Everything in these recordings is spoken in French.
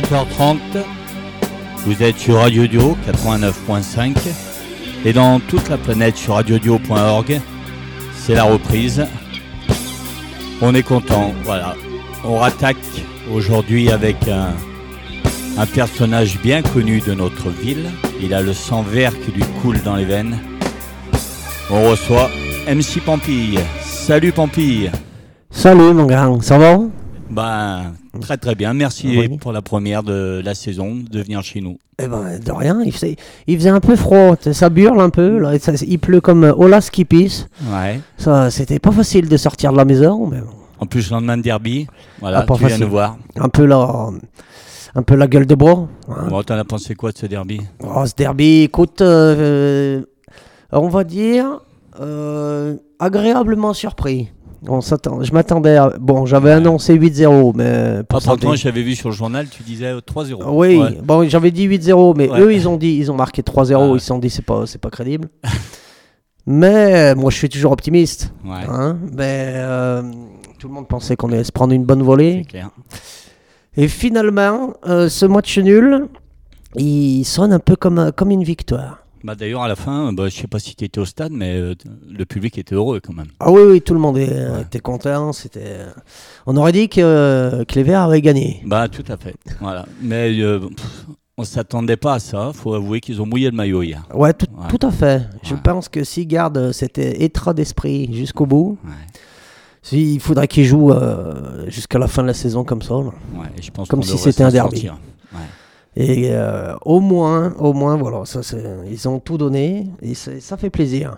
20h30. Vous êtes sur Radio Dio 89.5 et dans toute la planète sur radiodio.org. C'est la reprise. On est content, voilà. On rattaque aujourd'hui avec un, un personnage bien connu de notre ville. Il a le sang vert qui lui coule dans les veines. On reçoit MC Pampille. Salut Pampille. Salut mon grand, ça va? Ben, très très bien. Merci Oui. pour la première de la saison de venir chez nous. Eh ben, de rien, il faisait, il faisait un peu froid, ça burle un peu, là, et ça- il pleut comme euh, Olas qui pisse. Ouais. Ça, c'était pas facile de sortir de la maison, mais bon, En plus, lendemain de derby, voilà, Ah, tu viens facile. nous voir. un peu la, un peu la gueule de bois. hein. Bon, t'en as pensé quoi de ce derby? Oh, ce derby, écoute, euh, euh, on va dire euh, agréablement surpris. On s'attend, je m'attendais à, bon, j'avais annoncé 8-0, mais pour Ah, j'avais vu sur le journal, tu disais euh, 3-0. Oui, Ouais. bon, j'avais dit 8-0, mais Ouais. eux, ils ont dit, ils ont marqué 3-0, Ah ils se sont dit, c'est pas, c'est pas crédible. mais euh, moi, je suis toujours optimiste. Ouais, hein. mais euh, tout le monde pensait qu'on allait se prendre une bonne volée. clair. Et finalement, euh, ce match nul, il sonne un peu comme, comme une victoire. Bah, D'ailleurs, à la fin, bah, je sais pas si tu étais au stade, mais euh, le public était heureux quand même. Ah oui, oui, tout le monde est- Ouais. était content. C'était, on aurait dit que, les Verts avaient gagné. Bah, tout à fait. Voilà. Mais euh, pff, on s'attendait pas à ça. faut avouer qu'ils ont mouillé le maillot hier. Ouais, tout, Ouais. tout à fait. Je Ouais. pense que s'ils gardent cet état d'esprit jusqu'au bout. Si, il faudrait qu'il joue euh, jusqu'à la fin de la saison comme ça. je pense Comme si c'était un derby. sortir. Et euh, au moins, au moins, voilà, ça, ils ont tout donné et ça fait plaisir.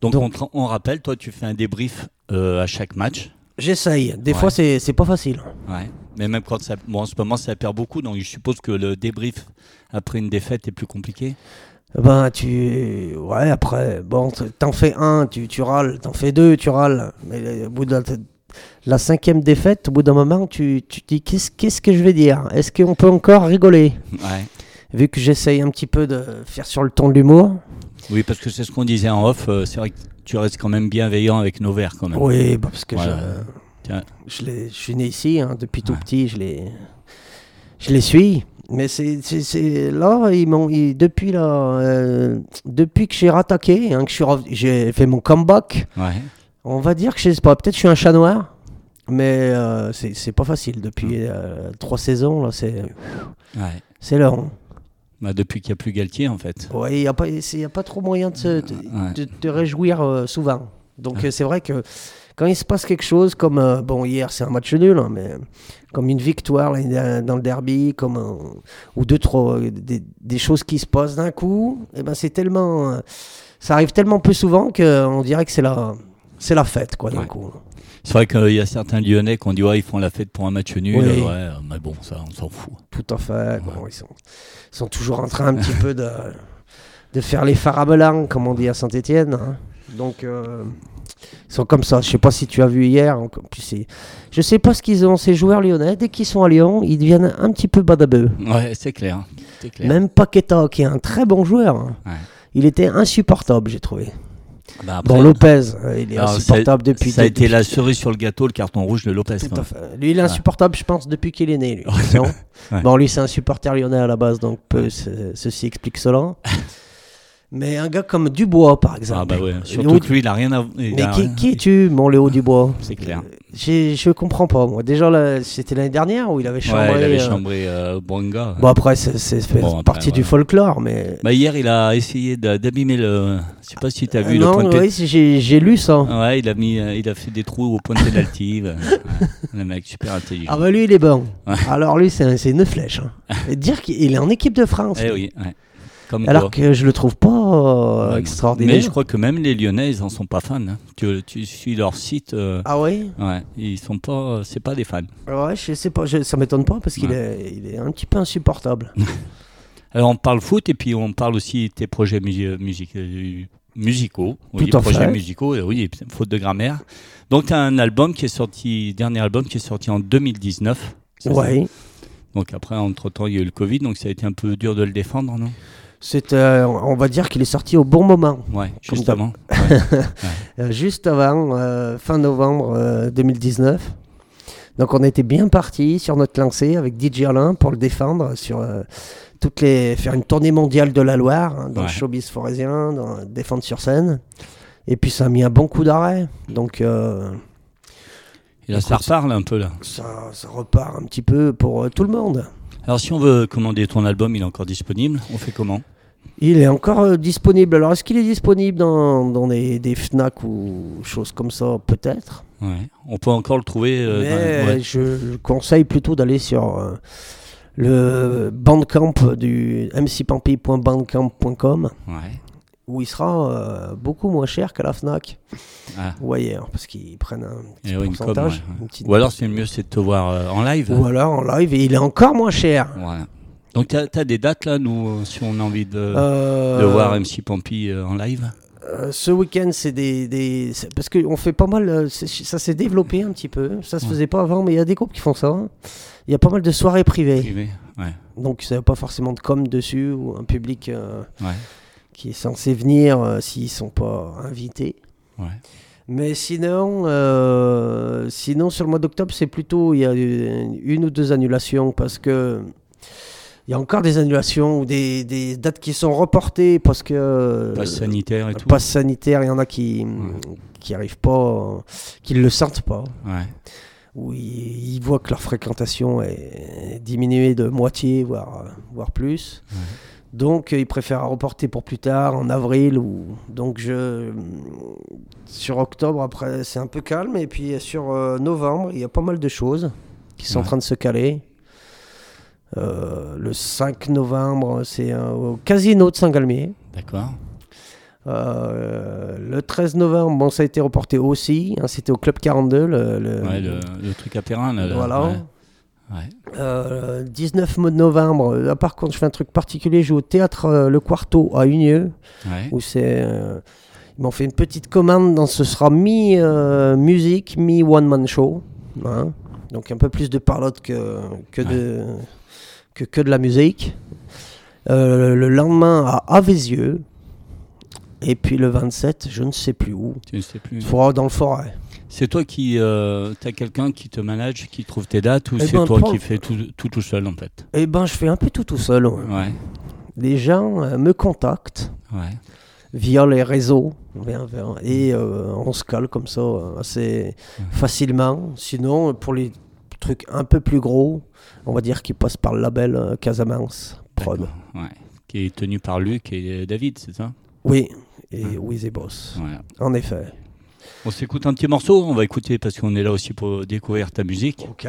Donc, Donc- on, rappelle, toi, tu fais un débrief euh, à chaque match? J'essaye. Des Ouais. fois, c'est pas facile. Ouais. Mais même quand ça. Bon, en ce moment, ça perd beaucoup. Donc, je suppose que le débrief après une défaite est plus compliqué? Ben, tu. Ouais, après, bon, t'en fais un, tu, tu râles. T'en fais deux, tu râles. Mais au bout de la, la cinquième défaite, au bout d'un moment, tu, tu te dis qu'est-ce qu'est-ce que je vais dire? Est-ce qu'on peut encore rigoler? Ouais. Vu que j'essaye un petit peu de faire sur le ton de l'humour. Oui, parce que c'est ce qu'on disait en off. euh, c'est vrai que tu restes quand même bienveillant avec nos verts, quand même. Oui, bah, parce que Voilà. je, je, suis né ici, hein, depuis tout Ouais. petit, je les, je les suis. Mais c'est, c'est, c'est- là, ils m'ont, ils- depuis là, euh, depuis que j'ai rattaqué, hein, que je suis j'ai fait mon comeback, Ouais. On va dire que je sais pas, peut-être je suis un chat noir, mais euh, c'est, pas facile depuis Hum. euh, trois saisons là, c'est, Ouais. c'est long. Bah, depuis qu'il n'y a plus Galtier, en fait. Ouais, il y a pas, a trop moyen de se, de, Ouais. de te réjouir euh, souvent. Donc Ouais. euh, c'est vrai que quand il se passe quelque chose comme bon hier c'est un match nul hein, mais comme une victoire là, dans- le derby comme ou deux trois des, des choses qui se passent d'un coup et ben c'est tellement ça arrive tellement peu souvent que on dirait que c'est la c'est la fête quoi d'un Ouais. coup. C'est vrai qu'il y a certains Lyonnais qui ont dit ouais, ils font la fête pour un match nul. Oui. Ouais, euh, mais bon, ça, on s'en fout. Tout à fait. bon, ils, sont, ils sont toujours en train un petit peu de, de faire les farabelans, comme on dit à Saint-Etienne. Donc, euh, ils sont comme ça. Je sais pas si tu as vu hier. en- puis c'est- je sais pas ce qu'ils ont, ces joueurs lyonnais. Dès qu'ils sont à Lyon, ils deviennent un petit peu badabeux. Ouais, c'est clair. Clair. Même Paqueta, qui est un très bon joueur, hein, Ouais. il était insupportable, j'ai trouvé. Bah, après, Bon, Lopez, euh, il est alors, insupportable depuis. Ça a été depuis- la cerise sur le gâteau, le carton rouge de Lopez. Tout quoi. à fait. Lui, il est insupportable, je pense, depuis qu'il est né. Lui. Non Ouais. Bon, lui, c'est un supporter lyonnais à la base, donc peu, ce- ceci explique cela. Mais un gars comme Dubois, par exemple. Ah bah ouais. Surtout que lui, il a rien à. il Mais a qui, es-tu, mon Léo Dubois C'est clair. Euh, Je comprends pas, moi. Déjà, là, c'était l'année dernière où il avait chambré. Ouais, il avait euh, chambré euh, Bonga. Bon, après, c'est c'est fait Bon, partie du folklore, mais. Bah, hier, il a essayé d'a- d'abîmer le. Je sais pas si tu as vu Euh, le non, point de oui, j'ai j'ai lu ça. Ouais, il a, mis, il a fait des trous au point de pénalty. Le mec super intelligent. Ah bah lui, il est bon. Alors lui, c'est un- c'est une flèche. hein. Dire qu'il est en équipe de France. Eh oui, ouais. Comme Alors quoi. que je le trouve pas euh, extraordinaire. Mais je crois que même les Lyonnais, ils en sont pas fans. hein. Tu, tu suis leur site, euh, Ah oui? ouais, ils sont pas, c'est pas des fans. Ouais, je sais pas, je- ça m'étonne pas parce qu'il est, il est un petit peu insupportable. Alors on parle foot et puis on parle aussi tes projets musi- music- euh, musicaux. Oui, Tout à projets fait. musicaux, euh, oui, faute de grammaire. Donc tu as un album qui est sorti, dernier album qui est sorti en 2019. c'est ça? Ouais. Donc après, entre-temps, il y a eu le Covid, donc ça a été un peu dur de le défendre, non? C'est, euh, on va dire qu'il est sorti au bon moment. Ouais, juste. Euh, juste avant, euh, fin novembre euh, 2019. Donc on était bien parti sur notre lancée avec DJ Alain pour le défendre sur toutes les faire une tournée mondiale de la Loire hein, dans Ouais. le showbiz forésien, dans défendre sur scène. Et puis ça a mis un bon coup d'arrêt. Donc Et là, ça Écoute. reparle un peu là. ça, ça repart un petit peu pour euh, tout le monde. Alors, si on veut commander ton album, il est encore disponible. On fait comment? Il est encore euh, disponible. Alors est-ce qu'il est disponible dans, dans des, des Fnac ou choses comme ça? Peut-être. Ouais. On peut encore le trouver. euh, Mais dans- ouais. je, je conseille plutôt d'aller sur euh, le bandcamp du mcpampy.bandcamp.com Ouais. Où il sera euh, beaucoup moins cher qu'à la Fnac Ah. ou ailleurs parce qu'ils prennent un petit une com, pourcentage. ouais, ouais. une petite- Ou alors, c'est mieux, c'est de te voir euh, en live. Ou alors en live et il est encore moins cher. Voilà. Donc, tu as, des dates là, nous, euh, si on a envie de, Euh, de voir MC euh, en live? Euh, ce week-end, c'est des, des- parce qu'on fait pas mal. ça s'est développé un petit peu. Ça se Ouais. faisait pas avant, mais il y a des groupes qui font ça. Il y a pas mal de soirées privées. privé Ouais. Donc, ça n'a pas forcément de com dessus ou un public euh, Ouais. Qui est censé venir euh, s'ils sont pas invités. Ouais. Mais sinon, euh, sinon sur le mois d'octobre, c'est plutôt il y a une, une ou deux annulations parce que il y a encore des annulations ou des, des dates qui sont reportées parce que Passe sanitaire et tout. passe sanitaire, il y en a qui qui arrivent pas, qui le sentent pas, Ouais. ou ils, ils voient que leur fréquentation est diminuée de moitié, voire voire plus. Ouais. Donc, euh, ils préfèrent reporter pour plus tard, en avril. Ou... Donc, je... sur octobre, après, c'est un peu calme. Et puis, sur euh, novembre, il y a pas mal de choses qui sont en train de se caler. Euh, le 5 novembre, c'est au Casino de Saint-Galmier. D'accord. Euh, le 13 novembre, bon, ça a été reporté aussi. hein, C'était au Club 42. Le, le- Ouais, le, le truc à là. voilà. Ouais. Ouais. Euh, 19 novembre, là, par contre, je fais un truc particulier. Je joue au théâtre euh, Le Quarto à Unieux. Ouais. où c'est euh, ils m'ont fait une petite commande dans ce sera mi euh, musique mi one man show hein. donc un peu plus de parlotte que que de que, que de la musique le lendemain à Avesieux et puis le 27 je ne sais plus où Tu ne sais plus. faudra dans le forêt C'est toi qui. Euh, T'as quelqu'un qui te manage, qui trouve tes dates ou Eh c'est ben, toi qui fais tout, tout tout seul en fait? Et ben je fais un peu tout tout seul ouais. Ouais. les gens euh, me contactent Ouais. via les réseaux et euh, on se cale comme ça euh, assez facilement. Sinon, pour les trucs un peu plus gros, on va dire qu'ils passent par le label Casamance Prod. Qui est tenu par Luc et David, c'est ça? Oui, et Wiz et Boss, en effet. On s'écoute un petit morceau, on va écouter parce qu'on est là aussi pour découvrir ta musique. Ok,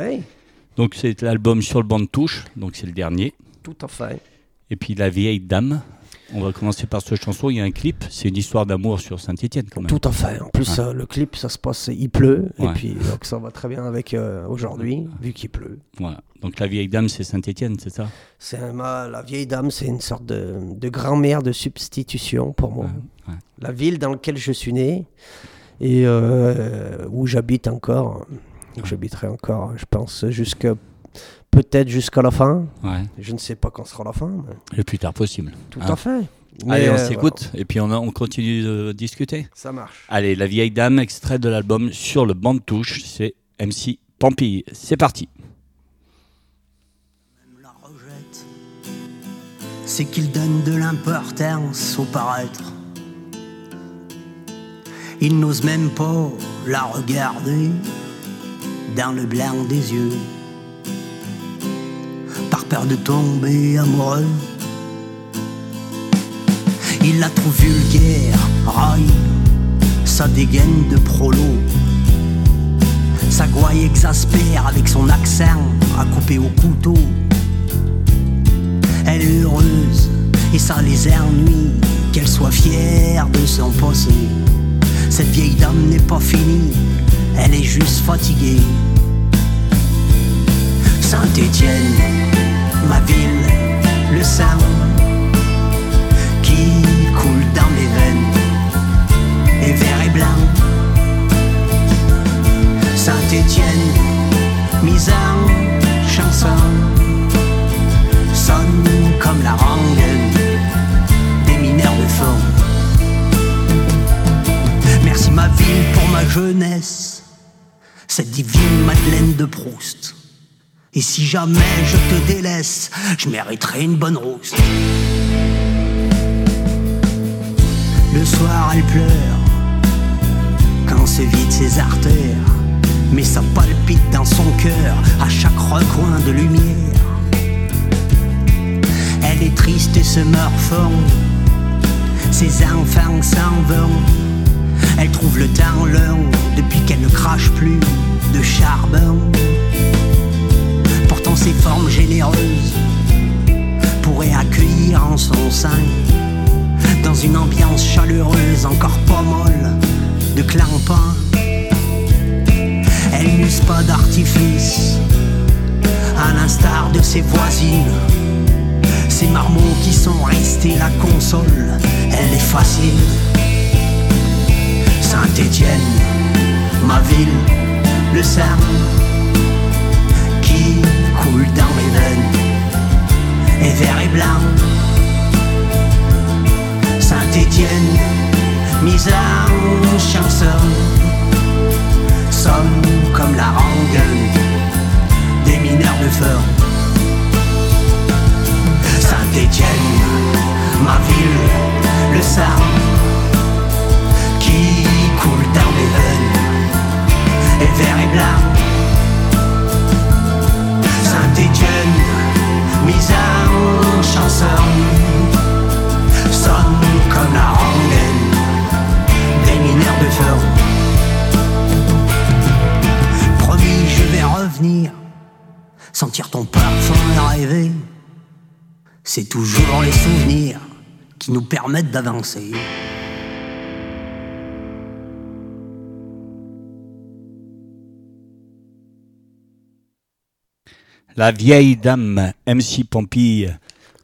Donc c'est l'album sur le banc de touche, donc c'est le dernier. tout à fait. Et puis La vieille dame. On va commencer par cette chanson, il y a un clip, c'est une histoire d'amour sur Saint-Étienne quand même. Tout à fait. En plus, Ouais. euh, le clip, ça se passe, il pleut, et puis donc ça va très bien avec euh, aujourd'hui, vu qu'il pleut. Voilà. Donc La vieille dame, c'est Saint-Étienne, c'est ça? C'est ma- la vieille dame, c'est une sorte de, de grand-mère de substitution pour moi. Ouais. la ville dans laquelle je suis né et euh, où j'habite encore, où j'habiterai encore, je pense, jusqu'à peut-être jusqu'à la fin. Ouais. Je ne sais pas quand sera la fin. mais Le plus tard possible. tout Ah. à fait. Allez, on euh, s'écoute et puis on, a- on continue de discuter. Ça marche. Allez, La vieille dame, extrait de l'album sur le banc de touche, c'est MC Pampille. C'est parti. la rejette, c'est qu'il donne de l'importance au paraître. Il n'ose même pas la regarder dans le blanc des yeux, par peur de tomber amoureux. Il la trouve vulgaire, raille, sa dégaine de prolo. Sa gouaille exaspère avec son accent à couper au couteau. Elle est heureuse et ça les ennuie qu'elle soit fière de son passé. Cette vieille dame n'est pas finie, elle est juste fatiguée. Saint-Étienne, ma ville, le sang qui coule dans mes veines est vert et blanc. Saint-Étienne, mise en chanson, sonne comme la rengaine Merci ma ville pour ma jeunesse, cette divine Madeleine de Proust. Et si jamais je te délaisse, je mériterai une bonne rousse. Le soir, elle pleure quand se vident ses artères, mais ça palpite dans son cœur à chaque recoin de lumière. Elle est triste et se morfond, ses enfants s'en vont. Elle trouve le temps long depuis qu'elle ne crache plus de charbon. Pourtant ses formes généreuses pourraient accueillir en son sein dans une ambiance chaleureuse encore pas molle de clampin. Elle n'use pas d'artifice, à l'instar de ses voisines. Ces marmots qui sont restés la console, elle est facile. Saint-Étienne, ma ville, le sang qui coule dans mes veines est vert et blanc. Saint-Étienne, mise en chanson, somme comme la rengaine des mineurs de feu. Saint-Étienne, ma ville, le sang et blanc. Saint-Étienne, mise en chanson, sonne comme la rengaine des mineurs de feu. Promis, je vais revenir, sentir ton parfum et rêver. C'est toujours les souvenirs qui nous permettent d'avancer. La vieille dame, MC Pampille.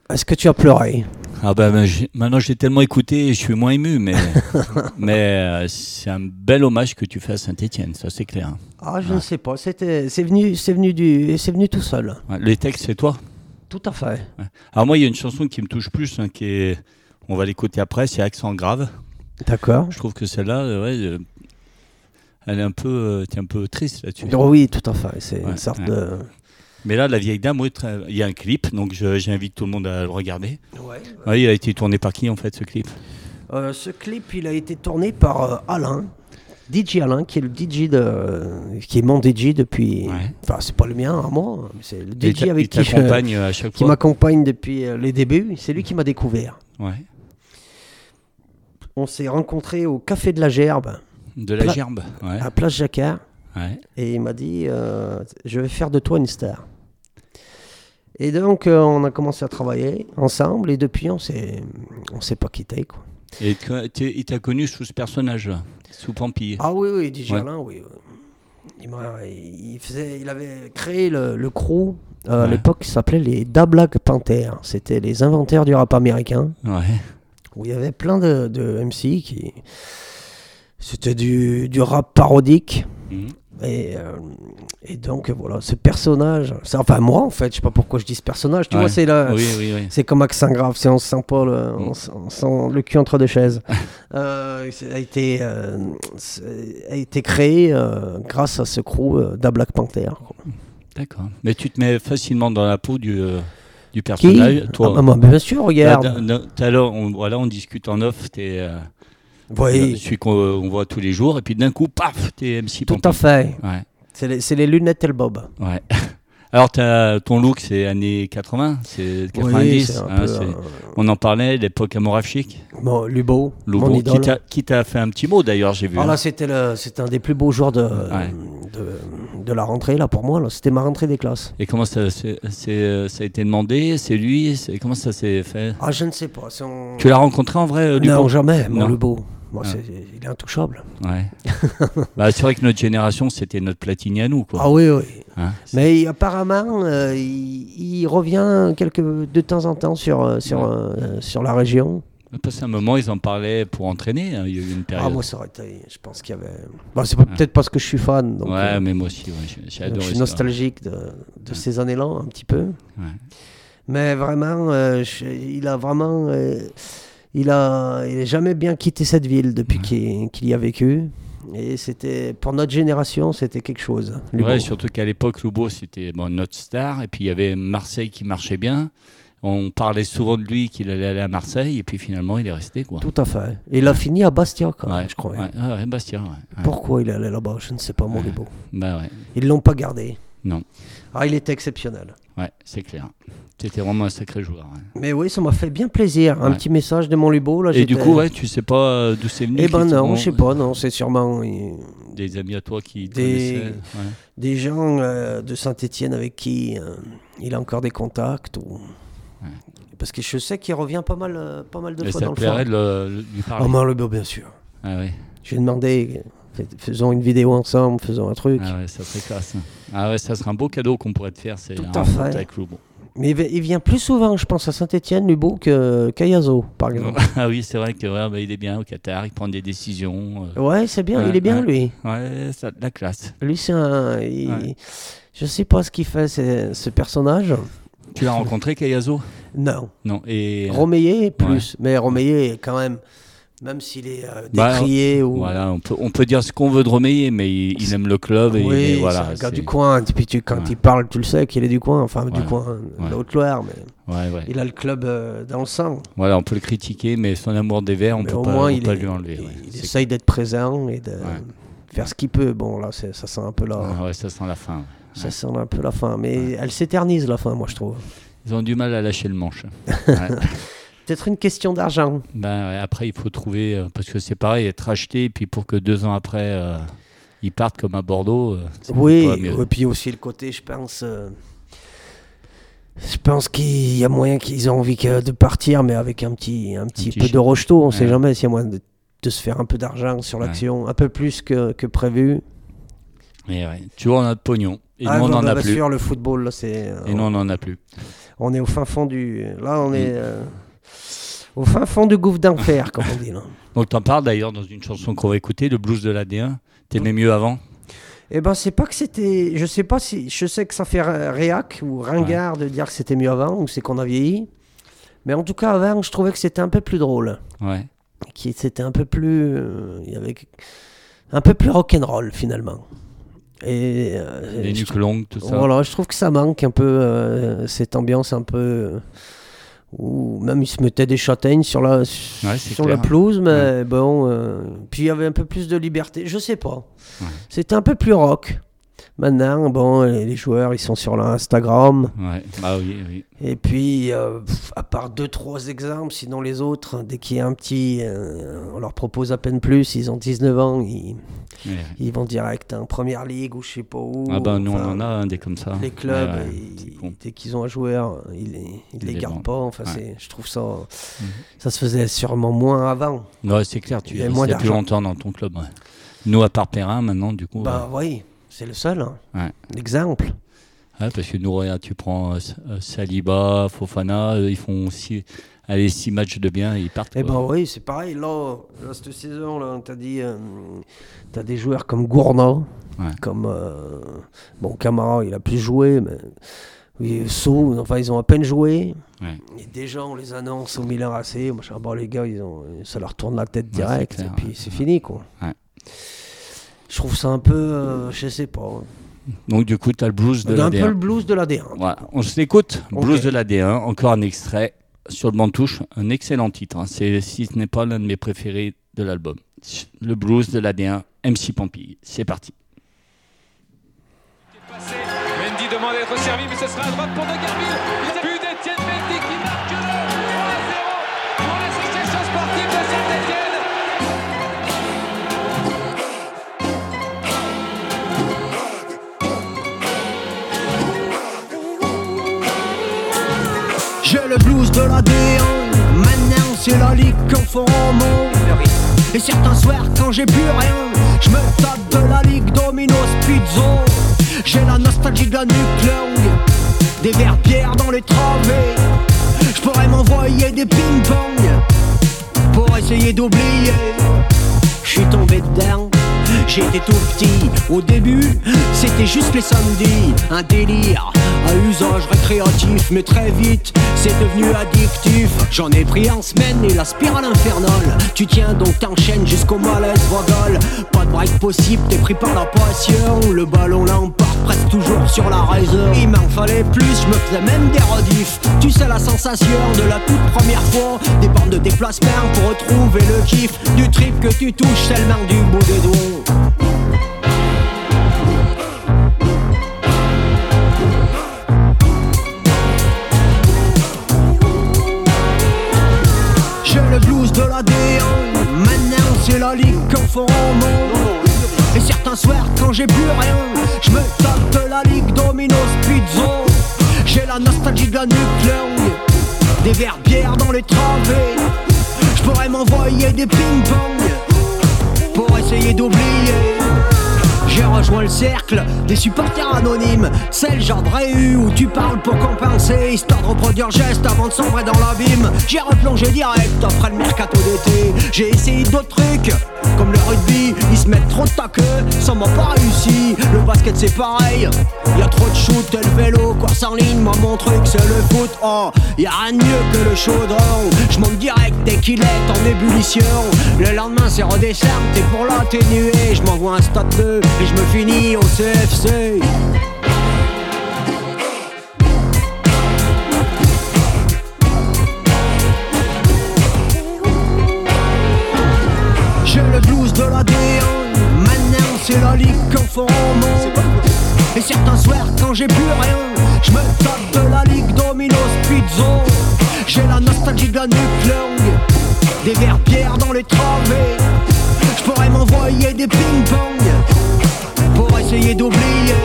Est-ce que tu as pleuré? Ah ben, ben, maintenant j'ai tellement écouté, je suis moins ému, mais, mais euh, c'est un bel hommage que tu fais à Saint-Étienne, ça c'est clair. Ah, je ne sais pas. C'était, c'est venu, c'est venu du, c'est venu tout seul. Ouais, les textes, c'est toi? Tout à fait. Alors moi, il y a une chanson qui me touche plus, hein, qui est, on va l'écouter après, c'est Accent grave. D'accord. Je trouve que celle-là, euh, ouais, euh, elle est un peu, euh, un peu triste là-dessus. Oh oui, tout à fait. C'est Ouais, une sorte ouais. de. Mais là, la vieille dame, oui, très- il y a un clip, donc je- j'invite tout le monde à le regarder. Ouais. Ouais, il a été tourné par qui en fait ce clip? Euh, ce clip, il a été tourné par euh, Alain, DJ Alain, qui est le DJ de, qui est mon DJ depuis. Ouais. Enfin, c'est pas le mien à moi, mais c'est le DJ t'a- avec il qui, je- t'accompagne à chaque qui fois. m'accompagne depuis euh, les débuts. C'est lui qui m'a découvert. Ouais. On s'est rencontrés au Café de la Gerbe, De la Pla- gerbe. Ouais. à Place Jacquard, ouais. et il m'a dit euh, Je vais faire de toi une star. Et donc, euh, on a commencé à travailler ensemble, et depuis, on s'est, on s'est pas quitté, quoi. Et il t'a connu sous ce personnage-là, sous Pampille. Ah oui, oui, Ouais. Alain, oui. Il, il faisait, il avait créé le, le crew euh, à l'époque qui s'appelait les Da Black Panthers. C'était les inventaires du rap américain, Ouais. où il y avait plein de, de MC qui. C'était du, du rap parodique. Mhm. Et, euh, et donc, voilà, ce personnage. Enfin, moi, en fait, je sais pas pourquoi je dis ce personnage. Tu Ouais. vois, c'est là. Oui, oui, oui. C'est comme accent grave, c'est on se sent pas le, on, Mm. on sent le cul entre deux chaises. Euh, ça a été, euh, a été créé euh, grâce à ce crew d'A Black Panther. D'accord. Mais tu te mets facilement dans la peau du, Qui? personnage. Ah Toi. bah, moi, bien sûr, regarde. d'un- tout à l'heure, on, voilà, on discute en off, t'es oui, celui qu'on on voit tous les jours, et puis d'un coup, paf, t'es MC tout à fait. Ouais, C'est les, c'est les lunettes et le bob. ouais. Alors, ton look, c'est années 80, c'est 90. Oui, c'est un hein, peu, euh, On en parlait, l'époque amoraphique. bon, Lubo, mon qui idole. t'a- qui t'a fait un petit mot d'ailleurs, j'ai vu. Ah hein. là, c'était le- c'était un des plus beaux jours de, Ouais. de, de la rentrée là pour moi. C'était ma rentrée des classes. Et comment ça, euh, ça a été demandé? C'est lui? Comment ça s'est fait? Ah, je ne sais pas. en- Tu l'as rencontré en vrai, euh, Lubo? Non, jamais, mon Non. Lubo. Moi, Ah. c'est- il est intouchable. Ouais. bah, c'est vrai que notre génération, c'était notre platine à nous. Quoi. Ah oui, oui. Hein? Mais apparemment, euh, il, il revient quelques, de temps en temps sur, euh, sur, Ouais. euh, sur la région. Parce qu'à un moment, ils en parlaient pour entraîner. hein, Il y a eu une période. Ah, moi, ça aurait été. Je pense qu'il y avait. Bon, c'est pas- peut-être parce que je suis fan. Donc, ouais, euh, mais moi aussi, ouais, j'ai- adoré je suis ça. nostalgique de, de ces années-là, un petit peu. Ouais. Mais vraiment, euh, je- il a vraiment. Il a, il a jamais bien quitté cette ville depuis qu'il y a vécu. Et c'était pour notre génération, c'était quelque chose. Ouais, surtout qu'à l'époque, Lubo, c'était bon, notre star. Et puis il y avait Marseille qui marchait bien. On parlait souvent de lui qu'il allait aller à Marseille. Et puis finalement, il est resté. Quoi. Tout à fait. Et il a fini à Bastia, quand Ouais, je crois. Ouais, ouais, ouais, ouais. Pourquoi il est allé là-bas? Je ne sais pas, mon Lubo. Bah ouais, Ils l'ont pas gardé. non. Ah, il était exceptionnel. Ouais, c'est clair. C'était vraiment un sacré joueur. ouais. Mais oui, ça m'a fait bien plaisir. Un Ouais. petit message de mon Lubo. Là, Et du coup, ouais, tu sais pas euh, d'où c'est venu Eh ben non, je sais pas, non, c'est sûrement Des amis à toi qui Des- ouais. des gens euh, de Saint-Etienne avec qui euh, il a encore des contacts. Ou... Ouais. Parce que je sais qu'il revient pas mal, pas mal de Et fois ça dans le forum. de le- lui parler? Oh, mais Lubo, bien sûr. Ah ouais. J'ai demandé, faisons une vidéo ensemble, faisons un truc. Ah ouais, ça serait classe. Ah ouais, ça serait un beau cadeau qu'on pourrait te faire. C'est Tout un fait. avec Lubo. Mais il vi- il vient plus souvent, je pense, à Saint-Etienne, Lubo, que qu'Ayazo, par exemple. Ah oui, c'est vrai que ouais, bah, il est bien au Qatar, il prend des décisions. euh, Ouais, c'est bien, Ouais, il est bien, ouais. lui. Ouais, ça la classe. Lui, c'est un. il-. Je sais pas ce qu'il fait, ce personnage. Tu l'as rencontré, Kayazo? Non. Non. Et Romeyer, plus. Mais Romeyer, quand même, même s'il est euh, Bah, décrié ou. voilà, on peut, on peut dire ce qu'on veut de Romeyer, mais il, il aime le club et, oui, et voilà. c'est du coin. Puis tu, quand Ouais. il parle, tu le sais qu'il est du coin, enfin du coin, Ouais. la Haute-Loire, mais il a le club euh, dans le sang. Voilà, on peut le critiquer, mais son amour des Verts, on mais peut au pas, moins, on il, pas est- lui enlever. il, essaye d'être présent et de faire ce qu'il peut. Bon, là, ça sent un peu la, Ah ça sent la fin. ça sent un peu la fin. Mais elle s'éternise, la fin, moi, je trouve. Ils ont du mal à lâcher le manche. Peut-être une question d'argent. Ben, ouais, après, il faut trouver, euh, parce que c'est pareil, être acheté, et puis pour que deux ans après, euh, ils partent comme à Bordeaux. euh, c'est Oui, pas mieux. et puis aussi le côté, je pense. euh, je pense qu'il y a moyen qu'ils ont envie que- de partir, mais avec un petit, un petit, petit peu chèque. de rocheteau. On sait Ouais. jamais s'il y a moyen de, de se faire un peu d'argent sur Ouais. l'action, un peu plus que, que prévu. Ouais, tu vois, on a de pognon. Et Ah, nous, on bah, n'en bah, a bien plus. sûr, le football, là, c'est. Et nous, on n'en a plus. On est au fin fond du. Là, on est. Mm. euh, au fin fond du gouffre d'enfer, comme on dit. Là. Donc, t'en parles d'ailleurs dans une chanson qu'on va écouter, le blues de l'AD1. T'aimais mieux avant? Eh ben, c'est pas que c'était. Je sais pas si. Je sais que ça fait ré- réac ou ringard de dire que c'était mieux avant ou c'est qu'on a vieilli. Mais en tout cas, avant, je trouvais que c'était un peu plus drôle. Ouais. Qui c'était un peu plus. euh, Il y avait un peu plus rock'n'roll finalement. Et. euh, Les nuques longues, tout ça. Voilà, je trouve que ça manque un peu euh, cette ambiance un peu. Où même ils se mettaient des châtaignes sur la, c'est sur la pelouse, mais bon. euh, puis il y avait un peu plus de liberté, je sais pas. Ouais. C'était un peu plus rock. Maintenant, bon, les joueurs, ils sont sur leur Instagram. Ouais. Bah oui, oui. Et puis, euh, à part deux, trois exemples, sinon les autres, dès qu'il y a un petit. euh, on leur propose à peine plus, ils ont 19 ans, ils, Ouais. ils vont direct en première ligue ou je sais pas où. Ah bah nous, on en a un des comme ça. les clubs, Ouais, ils- dès qu'ils ont un joueur, ils ils Ils les gardent pas. Enfin, je trouve ça, Mhm. ça se faisait sûrement moins avant. Ouais, c'est clair, tu Il y a restes moins plus longtemps dans ton club. Nous, à part Perrin, maintenant, du coup. Bah oui, c'est le seul. hein. Ouais. Ouais, parce que nous, regarde, tu prends euh, euh, Saliba, Fofana, euh, ils font six, allez, six matchs de bien et ils partent. Eh ben oui, c'est pareil. Là, là cette saison, là, t'as dit, euh, t'as des joueurs comme Gourna, Ouais. comme euh, bon Camara, il a plus joué, mais oui, Sceaux, enfin ils ont à peine joué. Ouais. Et déjà on les annonce au Milan AC. Moi, je dis, ah, bon, les gars, ils ont, ça leur tourne la tête direct, et puis c'est fini quoi. Je trouve ça un peu, euh, je sais pas, Donc, du coup, tu as le blues de un peu le l'AD1. blues de l'AD1. Voilà, on s'écoute. Ok. Blues de l'AD1, encore un extrait sur le banc de touche. Un excellent titre. hein. C'est, si ce n'est pas l'un de mes préférés de l'album. Le blues de l'AD1, MC Pampille. C'est parti. Mendy demande d'être servi, mais ce sera à droite pour De Garville. Le blues de la D1 Maintenant c'est la ligue qu'on monde Et certains soirs quand j'ai plus rien Je me tape de la ligue Domino's Pizzo J'ai la nostalgie de la nuque longue Des verres pierres dans les travées. Je pourrais m'envoyer des ping-pong. Pour essayer d'oublier Je suis tombé dedans J'étais tout petit au début, c'était juste les samedis, un délire à usage récréatif, mais très vite c'est devenu addictif. J'en ai pris en semaine et la spirale infernale. Tu tiens donc t'enchaînes jusqu'au malaise vagal. Pas de break possible, t'es pris par la passion. Le ballon l'emporte presque toujours sur la raison. Il m'en fallait plus, je me faisais même des rediffs. Tu sais la sensation de la toute première fois, des bandes de déplacement pour retrouver le kiff du trip que tu touches seulement du bout des doigts. J'ai plus rien Je me tape la ligue Domino's Pizza J'ai la nostalgie de la nuque Des verres bières dans les travées Je pourrais m'envoyer des ping-pong Pour essayer d'oublier j'ai rejoint le cercle des supporters anonymes. C'est le genre de où tu parles pour compenser, histoire de reproduire geste avant de sombrer dans l'abîme. J'ai replongé direct après le mercato d'été. J'ai essayé d'autres trucs, comme le rugby. Ils se mettent trop de ta queue, ça m'a pas réussi. Le basket c'est pareil, y a trop de shoot, le vélo, course en ligne. Moi mon truc c'est le foot. Oh, y a rien de mieux que le chaudron. Je direct dès qu'il est en ébullition. Le lendemain c'est redescendre, t'es pour l'atténuer. Je m'envoie un stade 2 et je me finis au CFC. Blues de la D1 Maintenant c'est la ligue qu'en font au monde. Et certains soirs quand j'ai plus rien Je me tape de la ligue Domino's Pizza. J'ai la nostalgie de la nuque longue Des verres bières dans les travées. Je pourrais m'envoyer des ping-pong Pour essayer d'oublier.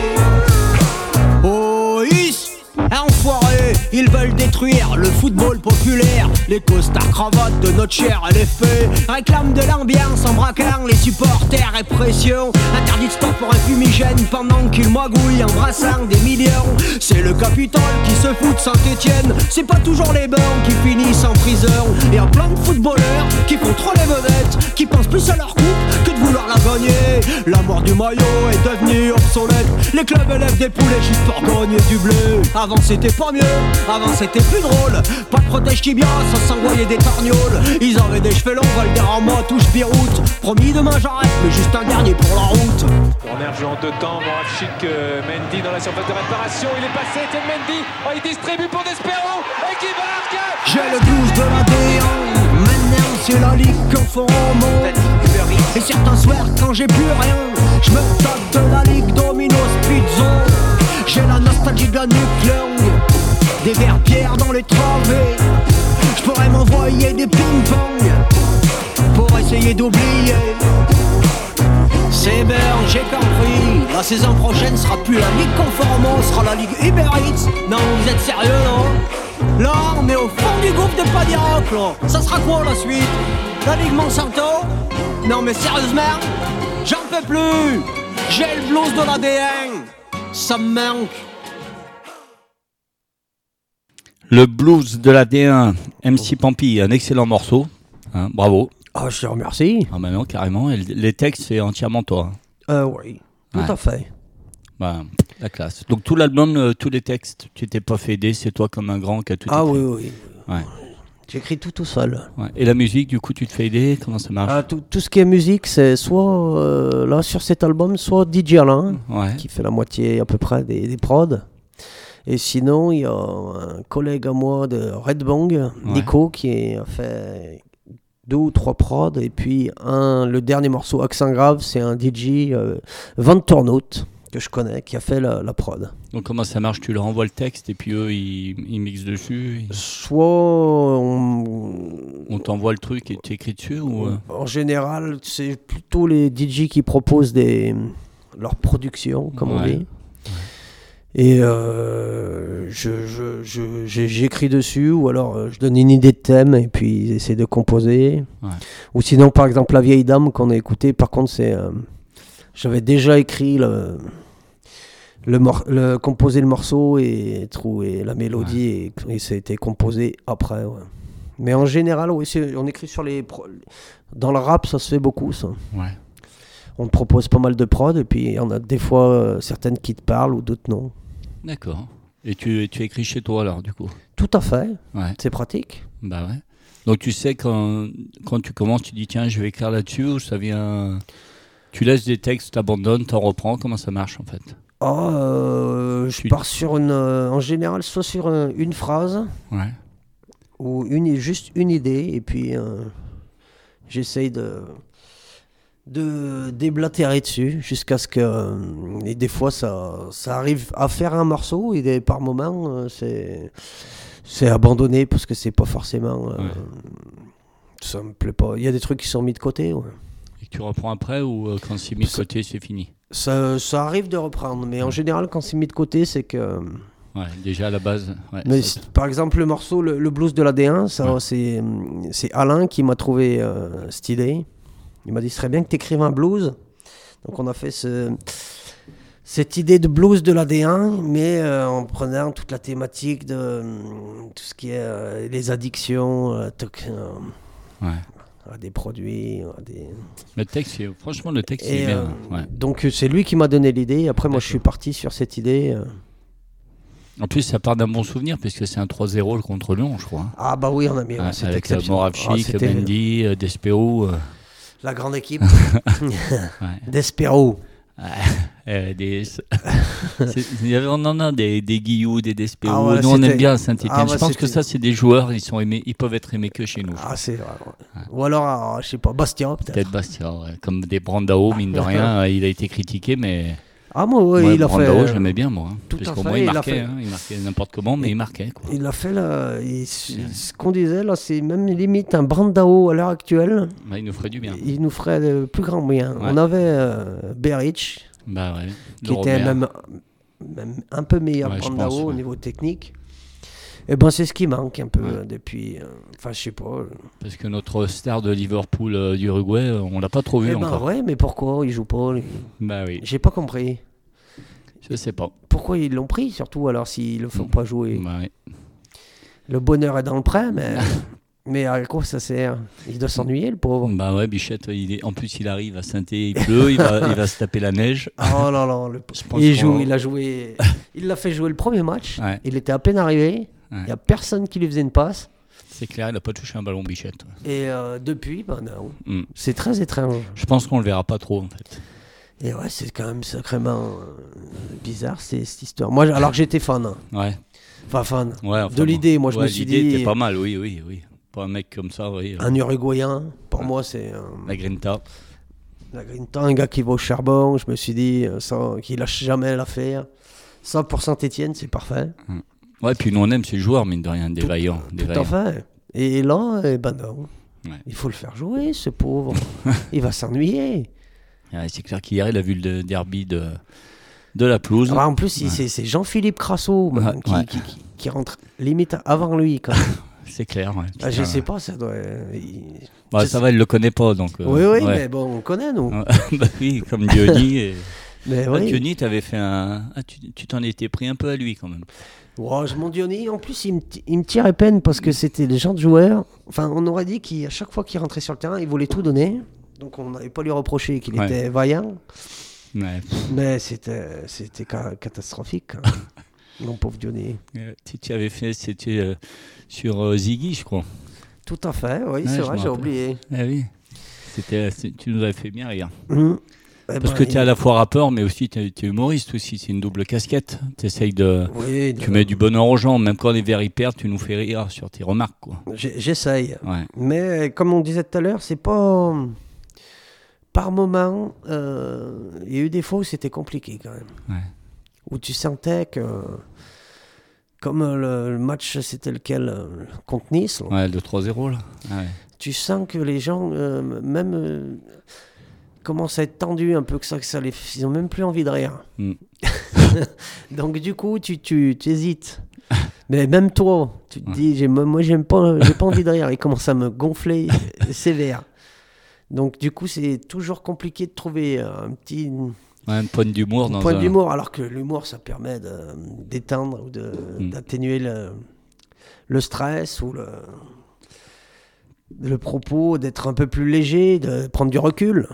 Oh is Enfoirés, ils veulent détruire le football populaire. Les costards cravates de notre cher LFP Réclament de l'ambiance en braquant les supporters et pression. Interdit de stop pour un fumigène pendant qu'ils magouillent en brassant des millions. C'est le Capitole qui se fout de Saint-Etienne C'est pas toujours les bancs qui finissent en prison. Et un plein de footballeurs qui trop les vedettes Qui pensent plus à leur coupe que de vouloir la gagner. La mort du maillot est devenue obsolète. Les clubs élèvent des poulets juste pour gagner du blé Avant c'était pas mieux, avant c'était plus drôle. Pas de protège tibia, ça s'envoyait des tarnioles Ils avaient des cheveux longs, Valderrama, touche Biroute Promis demain j'arrête, mais juste un dernier pour la route. Corner joué en deux temps, Moravchik, euh, Mendy dans la surface de réparation, il est passé, Etienne Mendy, oh, il distribue pour Despero, et qui marque J'ai le blues de la D1 Maintenant c'est la ligue qu'en font au monde Et certains soirs quand j'ai plus rien. Je me tape de la ligue Domino's Pizza. J'ai la nostalgie de la nuque longue Des verres bières dans les travées Je pourrais m'envoyer des ping-pong Pour essayer d'oublier c'est bien, j'ai compris. La saison prochaine sera plus la Ligue Conformo, sera la Ligue Uber Eats. Non, vous êtes sérieux, non? Là, on est au fond du groupe de Padiroc, là. Ça sera quoi la suite? La Ligue Monsanto? Non, mais sérieusement, j'en peux plus. J'ai le blues de l'ADN. Ça me manque. Le blues de la D1, MC Pampi, un excellent morceau. Hein, bravo. Ah, je te remercie. Ah bah non, carrément. Et les textes, c'est entièrement toi. Euh, oui, tout Ouais. à fait. Bah, la classe. Donc tout l'album, euh, tous les textes, tu t'es pas fait aider, c'est toi comme un grand qui a tout Ah écrit. oui, oui. Ouais. J'écris tout tout seul. Ouais. Et la musique, du coup, tu te fais aider Comment ça marche? Ah, tout, tout ce qui est musique, c'est soit euh, là sur cet album, soit DJ Alain, Ouais. qui fait la moitié à peu près des, des prods. Et sinon, il y a un collègue à moi de Red Bang, Nico, qui a fait deux ou trois prods. Et puis un, le dernier morceau, Accent Grave, c'est un DJ euh, Van Tornout, que je connais, qui a fait la, la prod. Donc comment ça marche? Tu leur envoies le texte et puis eux, ils, ils mixent dessus ils- Soit on, On t'envoie le truc et tu écris dessus ou euh? En général, c'est plutôt les DJ qui proposent des, leur production, comme on dit. Et euh, je, je- je- j'ai- j'écris dessus, ou alors euh, je donne une idée de thème et puis ils essaient de composer. Ouais. Ou sinon, par exemple, La vieille dame qu'on a écouté, par contre, c'est. euh, J'avais déjà écrit le. Le, le composer le morceau et trouver la mélodie et, et ça a été composé après ouais. mais en général oui on écrit sur les dans le rap ça se fait beaucoup ça on te propose pas mal de prod et puis en a des fois euh, certaines qui te parlent ou d'autres non D'accord. Et tu, tu écris chez toi alors, du coup? Tout à fait, Ouais. c'est pratique. Bah ouais. Donc tu sais quand, quand tu commences, tu dis tiens, je vais écrire là-dessus ou ça vient. Tu laisses des textes, t'abandonnes, t'en reprends. Comment ça marche en fait? Oh, euh, je Tu- pars sur une, euh, en général, soit sur une phrase Ouais. ou une, juste une idée, et puis euh, j'essaye de, de déblatérer dessus jusqu'à ce que. euh, et des fois, ça, ça arrive à faire un morceau, et des, par moments, euh, c'est, c'est abandonné parce que c'est pas forcément. euh, Ouais. Ça me plaît pas. Il y a des trucs qui sont mis de côté. ouais. Et tu reprends après ou euh, quand c'est mis de côté, c'est fini? Ça, ça arrive de reprendre, mais en général, quand c'est mis de côté, c'est que. Ouais, déjà à la base. Ouais, Mais par exemple, le morceau, le, le blues de l'AD1, ça, Ouais. c'est, c'est Alain qui m'a trouvé euh, cette idée. Il m'a dit ce serait bien que tu écrives un blues. Donc on a fait ce, cette idée de blues de l'AD1, mais euh, en prenant toute la thématique de euh, tout ce qui est euh, les addictions euh, toc- euh, ouais. à des produits. à des... Le texte, franchement, le texte, Et, c'est bien. ouais. Donc c'est lui qui m'a donné l'idée. Après, moi, je suis parti sur cette idée. En plus, ça part d'un bon souvenir puisque c'est un 3-0 contre Lyon, je crois. Ah bah oui, on a mis. C'était avec. Ah, Moravchik, Mendy, Despero. Euh, la grande équipe d'Espero. Euh, des... c'est- il y avait- on en a des, des Guillou, des Despero. Ah ouais, nous, on aime bien Saint-Etienne. Ah ouais, je pense que ça, c'est des joueurs, ils, sont aimés, ils peuvent être aimés que chez nous. Ah, ouais. Ou alors, ah, je sais pas, Bastia peut-être. Peut-être Bastia, comme des Brandao, mine de rien. euh, il a été critiqué, mais Ah, moi, ouais, moi, il a fait. J'aimais bien, moi. hein. tout à fait, moins, il il a marquait. fait- hein, il marquait n'importe comment, mais il marquait. Quoi. Il a fait là. il- ce qu'on disait là, c'est même limite un Brandao à l'heure actuelle. Bah, il nous ferait du bien. Il nous ferait le plus grand bien. Ouais. On avait euh, Beric, Bah ouais. qui était même, même un peu meilleur Ouais, je Brandao pense, au ouais. niveau technique. Et ben c'est ce qui manque un peu Ouais. euh, depuis. euh, Enfin, je sais pas. euh. Parce que notre star de Liverpool euh, d'Uruguay, on l'a pas trop vu Eh ben encore. ouais, mais pourquoi il joue pas lui? Bah oui, J'ai pas compris. je sais pas. Pourquoi ils l'ont pris surtout alors s'ils le font pas jouer? Bah oui. Le bonheur est dans le prêt, mais. mais à quoi ça sert? Il doit s'ennuyer, le pauvre. Bah ouais, Bichette, il est... en plus il arrive à saint il pleut, il va, il va se taper la neige. Oh là là, le... Il, joue, il a joué. Il l'a fait jouer le premier match. Ouais. Il était à peine arrivé. Il Ouais. n'y a personne qui lui faisait une passe. C'est clair, il a pas touché un ballon Bichette. Et euh, depuis, ben non. Mm. C'est très étrange. Je pense qu'on le verra pas trop en fait. Et ouais, c'est quand même sacrément euh, bizarre c'est- cette histoire. Moi, alors que j'étais fan. hein. Ouais. Enfin, fan. ouais enfin De l'idée, moi je me suis l'idée dit. était pas mal, oui, oui, oui. Pas un mec comme ça, oui. euh, Un Uruguayen, pour moi, c'est. euh, La Grinta. La Grinta, un gars qui va au charbon, je me suis dit, ça, qui lâche jamais l'affaire. Ça, pour Saint-Etienne, c'est parfait. Ouais, puis nous on aime ces joueurs, mine de rien, des Tout- vaillants. Des Tout vaillants. fait. Et là, eh ben non. Ouais. Il faut le faire jouer, ce pauvre. il va s'ennuyer. Ouais, c'est clair qu'hier, il a vu le derby de, de la pelouse. Ah, en plus, Ouais. c'est Jean-Philippe Crasso qui, qui- qui- qui rentre limite avant lui. C'est clair. Ah, je sais pas, ça doit. il- Bah, ça sais- va, il le connaît pas, donc. euh, Oui, oui, mais bon, on connaît, nous. Bah oui, comme Diony. Et... Mais Ah, oui. Diony, t'avais fait un. Ah, tu t'en étais pris un peu à lui quand même. Oh, je- mon Diony, en plus, il me, ti- il me tirait peine parce que c'était le genre de joueur. Enfin, on aurait dit qu'à chaque fois qu'il rentrait sur le terrain, il voulait tout donner. Donc, on n'avait pas lui reproché qu'il Ouais. était vaillant. Ouais. Mais c'était c'était ca- catastrophique. hein. Mon pauvre Diony. Euh, Tu, avais fait, c'était euh, sur euh, Ziggy, je crois. Tout à fait, oui, Ouais, c'est vrai, j'ai oublié. Ah oui. C'était, c'est- tu nous avais fait bien rire. Hum. Parce ben, que tu es il- à la fois rappeur, mais aussi tu es, humoriste aussi. C'est une double casquette. T'essayes de. Oui, Tu de- mets du bonheur aux gens, même quand les verts y perdent, tu nous fais rire sur tes remarques, j'essaye. Ouais. Mais comme on disait tout à l'heure, c'est pas. Par moment, euh, il y a eu des fois où c'était compliqué quand même. Ouais. Où tu sentais que. Comme le, le match, c'était lequel Contre Nice, là, Ouais, le 3-0 là. Ouais. tu sens que les gens, euh, même. euh, commencent à être tendus un peu, que ça, que ça les, ils ont même plus envie de rire. Mm. Donc du coup, tu, tu, tu hésites. Mais même toi, tu te Ouais. dis, j'ai- moi j'aime pas, j'ai pas envie de rire. Il commence à me gonfler euh, sévère. Donc du coup, c'est toujours compliqué de trouver un petit Ouais, un point d'humour dans point un... d'humour, alors que l'humour, ça permet d'éteindre ou de- Mm. d'atténuer le, le stress ou le, le propos, d'être un peu plus léger, de prendre du recul.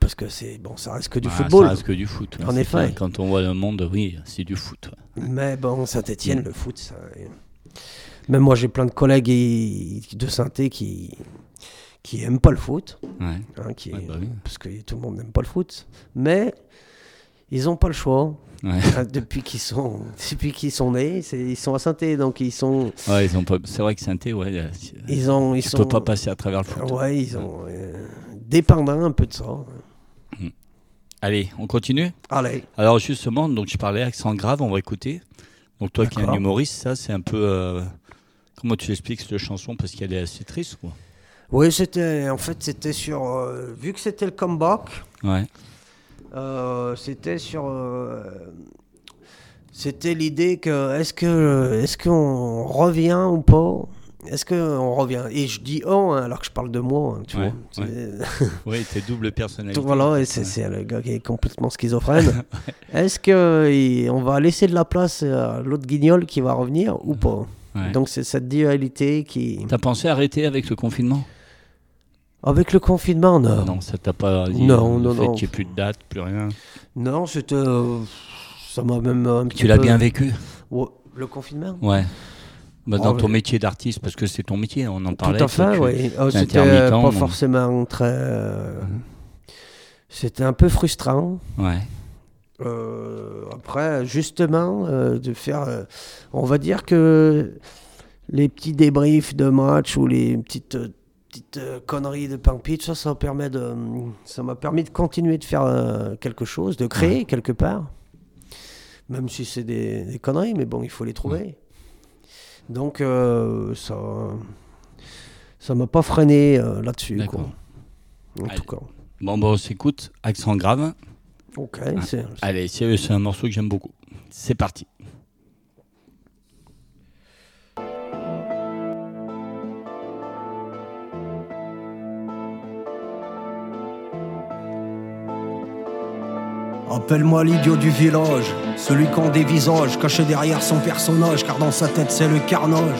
Parce que c'est bon, ça reste que du Bah, football. Ça reste que du foot. ouais, En effet. clair. Quand on voit le monde, oui, c'est du foot. ouais. Mais bon, Saint-Etienne, le foot, ça. Même moi, j'ai plein de collègues et- de saint qui qui aiment pas le foot, Ouais. hein, qui, bah oui. parce que tout le monde n'aime pas le foot, mais ils ont pas le choix. Ouais. Hein, depuis qu'ils sont depuis qu'ils sont nés, ils sont à saint donc ils sont Ouais, ils ont pas... C'est vrai que saint ouais, euh, ils ont ils tu sont peux pas passer à travers le foot. ouais, ils ont euh, dépendants un peu de ça. Allez, on continue Allez, Alors justement, donc je parlais accent grave, on va écouter. Donc toi qui es un humoriste, ça c'est un peu... euh, Comment tu expliques cette chanson? Parce qu'elle est assez triste, quoi. oui, c'était en fait c'était sur euh, vu que c'était le comeback, Ouais. Euh, c'était sur. c'était l'idée que est-ce que est-ce qu'on revient ou pas? Est-ce qu'on revient? Et je dis on hein, alors que je parle de moi, hein, tu Ouais, vois. Oui, t'es double personnalité. Voilà, c'est le gars qui est complètement schizophrène. est-ce que il- on va laisser de la place à l'autre guignol qui va revenir ou pas? Donc c'est cette dualité qui. T'as pensé arrêter avec le confinement? Avec le confinement, non. Non, ça t'a pas dit Non, euh, non, le fait non. qu'il n'y ait plus de date, plus rien. Non, c'était. euh, ça m'a même un petit Tu l'as peu- bien vécu? Ouais, le confinement? Ouais. Bah, dans Oh, ton métier d'artiste, parce que c'est ton métier, on en Tout parlait. à toi, fait, oui. Oh, C'était intermittent, pas donc- forcément très. euh, C'était un peu frustrant. Ouais. Euh, après, justement, euh, de faire. euh, on va dire que les petits débriefs de match ou les petites. euh, petites euh, conneries de Pampit, ça, ça permet de, ça m'a permis de continuer de faire euh, quelque chose, de créer quelque part, même si c'est des, des conneries, mais bon, il faut les trouver. Donc euh, ça, ça m'a pas freiné euh, là-dessus, quoi. D'accord. En Allez. tout cas. Bon, bon, on s'écoute. Accent grave. Ok, c'est Allez, c'est un morceau que j'aime beaucoup. C'est parti. Appelle-moi l'idiot du village, celui des visages caché derrière son personnage, car dans sa tête c'est le carnage.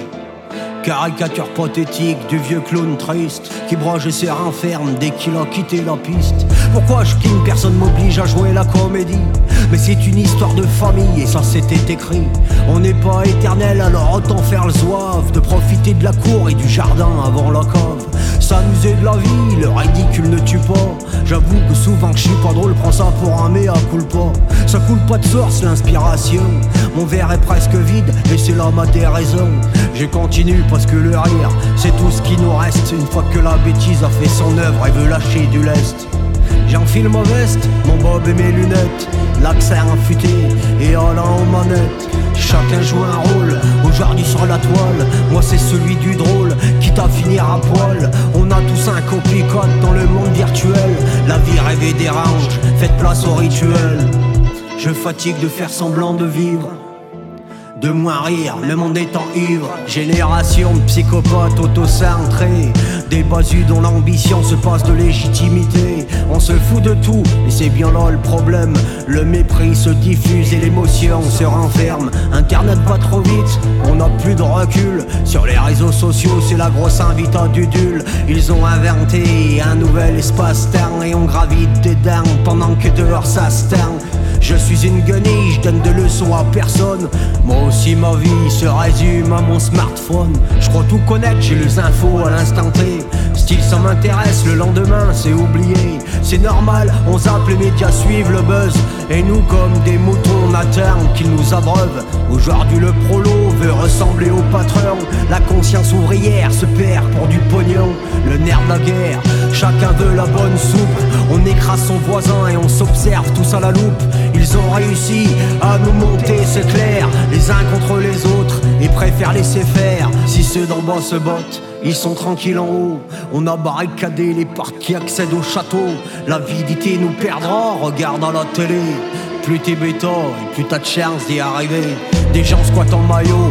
Caricature pathétique du vieux clown triste qui broche et se renferme dès qu'il a quitté la piste. Pourquoi je king Personne m'oblige à jouer la comédie. Mais c'est une histoire de famille et ça c'était écrit. On n'est pas éternel alors autant faire le zouave, de profiter de la cour et du jardin avant la cave. S'amuser de la vie, le ridicule ne tue pas. J'avoue que souvent que je suis pas drôle, prends ça pour un mea culpa. Ça coule pas de source l'inspiration. Mon verre est presque vide et c'est là ma déraison. Je continue parce que le rire, c'est tout ce qui nous reste. Une fois que la bêtise a fait son œuvre et veut lâcher du lest. J'enfile ma veste, mon bob et mes lunettes, l'accent affûté et allant aux manettes. Chacun joue un rôle, aujourd'hui sur la toile, moi c'est celui du drôle, quitte à finir à poil. On a tous un copie-code dans le monde virtuel, la vie rêvée dérange, faites place au rituel. Je fatigue de faire semblant de vivre de moins rire, le monde étant ivre. Génération de psychopathes auto-centrés, des basus dont l'ambition se passe de légitimité. On se fout de tout, et c'est bien là le problème. Le mépris se diffuse et l'émotion se renferme. Internet pas trop vite, on n'a plus de recul. Sur les réseaux sociaux, c'est la grosse invite à Dudule. Ils ont inventé un nouvel espace-temps et on gravite des pendant que dehors ça se teint. Je suis une guenille, je donne de leçons à personne. Moi aussi, ma vie se résume à mon smartphone. Je crois tout connaître, j'ai les infos à l'instant T. Style, ça m'intéresse, le lendemain, c'est oublié. C'est normal, on zappe, les médias suivent le buzz. Et nous, comme des moutons, on attend qu'ils nous abreuvent. Aujourd'hui, le prolo veut ressembler au patron. La conscience ouvrière se perd pour du pognon. Le nerf de la guerre, chacun veut la bonne soupe. On écrase son voisin et on s'observe tous à la loupe. Ils ont réussi à nous monter, c'est clair, les uns contre les autres, et préfèrent laisser faire. Si ceux d'en bas se bottent, ils sont tranquilles en haut. On a barricadé les portes qui accèdent au château. L'avidité nous perdra, regarde à la télé. Plus t'es bêta, et plus t'as de chance d'y arriver. Des gens squattent en maillot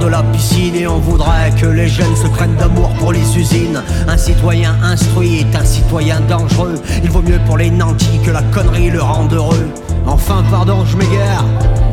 de la piscine et on voudrait que les jeunes se prennent d'amour pour les usines. Un citoyen instruit est un citoyen dangereux. Il vaut mieux pour les nantis que la connerie le rende heureux. Enfin, pardon, je m'égare.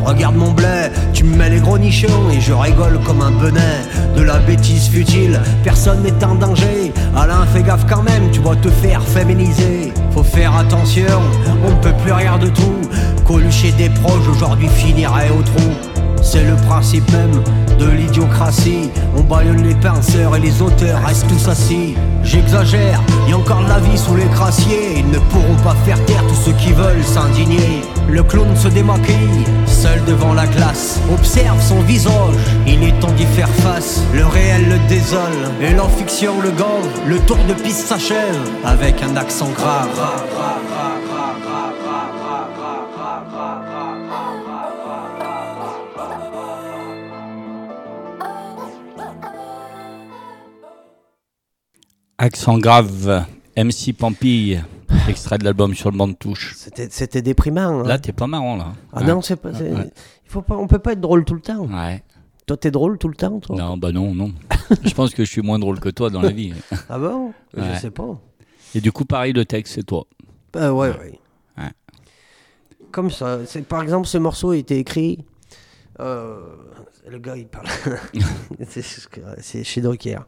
Regarde mon blé, tu me mets les gros nichon et je rigole comme un benin de la bêtise futile. Personne n'est en danger. Alain, fais gaffe quand même, tu vas te faire féminiser. Faut faire attention, on ne peut plus rien de tout. Colucher des proches aujourd'hui finirait au trou. C'est le principe même de l'idiocratie. On baillonne les pinceurs et les auteurs restent tous assis. J'exagère, y encore de la vie sous les crassiers. Ils ne pourront pas faire taire tous ceux qui veulent s'indigner. Le clown se démaquille, seul devant la glace. Observe son visage, il est temps d'y faire face. Le réel le désole et la fiction le gove. Le tour de piste s'achève avec un accent grave. Accent grave, MC Pampille, extrait de l'album sur le banc de touche. C'était, déprimant. hein. Là, t'es pas marrant, là. ah non, c'est pas. c'est- Ouais. Il faut pas, on peut pas être drôle tout le temps. Ouais. Toi, t'es drôle tout le temps, toi? Non, bah non, non. je pense que je suis moins drôle que toi dans la vie. Ah bon? Ouais. Je sais pas. Et du coup, pareil, le texte, c'est toi. Bah ouais, ouais. Comme ça. C'est, par exemple, ce morceau a été écrit. euh, le gars, il parle. c'est, chez Drucker.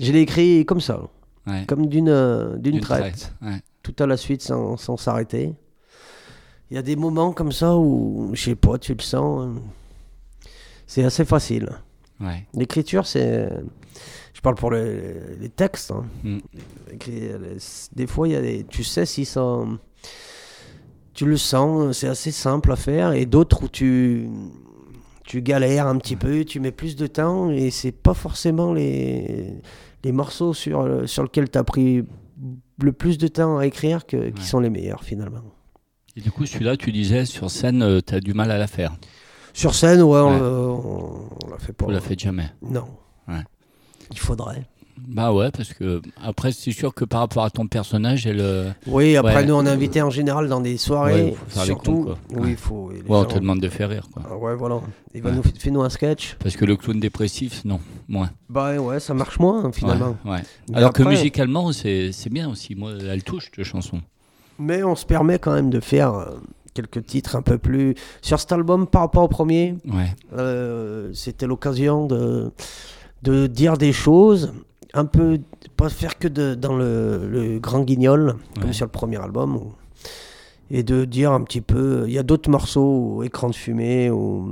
Je l'ai écrit comme ça, Ouais. comme d'une, euh, d'une D'une traite. Ouais. Tout à la suite sans, sans s'arrêter. Il y a des moments comme ça où, je sais pas, tu le sens. euh, C'est assez facile. Ouais. L'écriture, c'est. Je parle pour les, les textes. hein. Mm. Les- Des fois, il y a des, tu sais si ça. Tu le sens, c'est assez simple à faire. Et d'autres où tu, tu galères un petit peu, tu mets plus de temps. Et c'est pas forcément les, les morceaux sur, sur lesquels tu as pris le plus de temps à écrire que, qui sont les meilleurs finalement. Et du coup, celui-là, tu disais, sur scène, euh, t'as du mal à la faire. Sur scène, ouais, on, Ouais. on, on la fait pas. Vous la faites jamais. Non. Ouais. Il faudrait. Bah ouais, parce que après, c'est sûr que par rapport à ton personnage, elle. euh, Oui, après Ouais. nous on est invités en général dans des soirées, Ouais, faut surtout. Oui, Ouais. il faut. Ouais, on te demande de faire rire, quoi. Ah ouais, voilà. Il va nous fais-nous un sketch. Parce que le clown dépressif, non, moins. Bah ouais, ça marche moins finalement. Alors que musicalement, c'est c'est bien aussi. Moi, elle touche, cette chanson. Mais on se permet quand même de faire euh, quelques titres un peu plus sur cet album par rapport au premier. Ouais, euh, C'était l'occasion de de dire des choses un peu pas faire que de, dans le, le grand guignol comme Ouais. sur le premier album ou- et de dire un petit peu il y a d'autres morceaux écran de fumée ou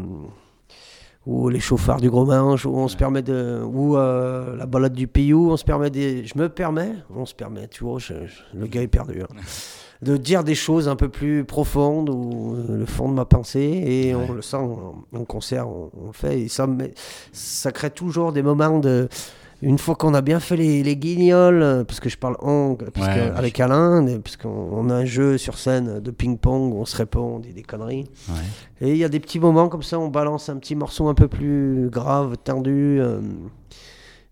ou les chauffards du gros manche où on se permet de ou euh, la balade du Payou on se permet des je me permets on se permet tu vois je- je- le gars est perdu hein. de dire des choses un peu plus profondes ou euh, le fond de ma pensée et on le sent en, en concert on, on le fait et ça ça crée toujours des moments de une fois qu'on a bien fait les, les guignols, euh, parce que je parle on, parce Ouais, que- ouais, avec Alain, parce qu'on on a un jeu sur scène de ping-pong où on se répond, on dit des conneries. ouais. Et il y a des petits moments comme ça, on balance un petit morceau un peu plus grave, tendu, euh,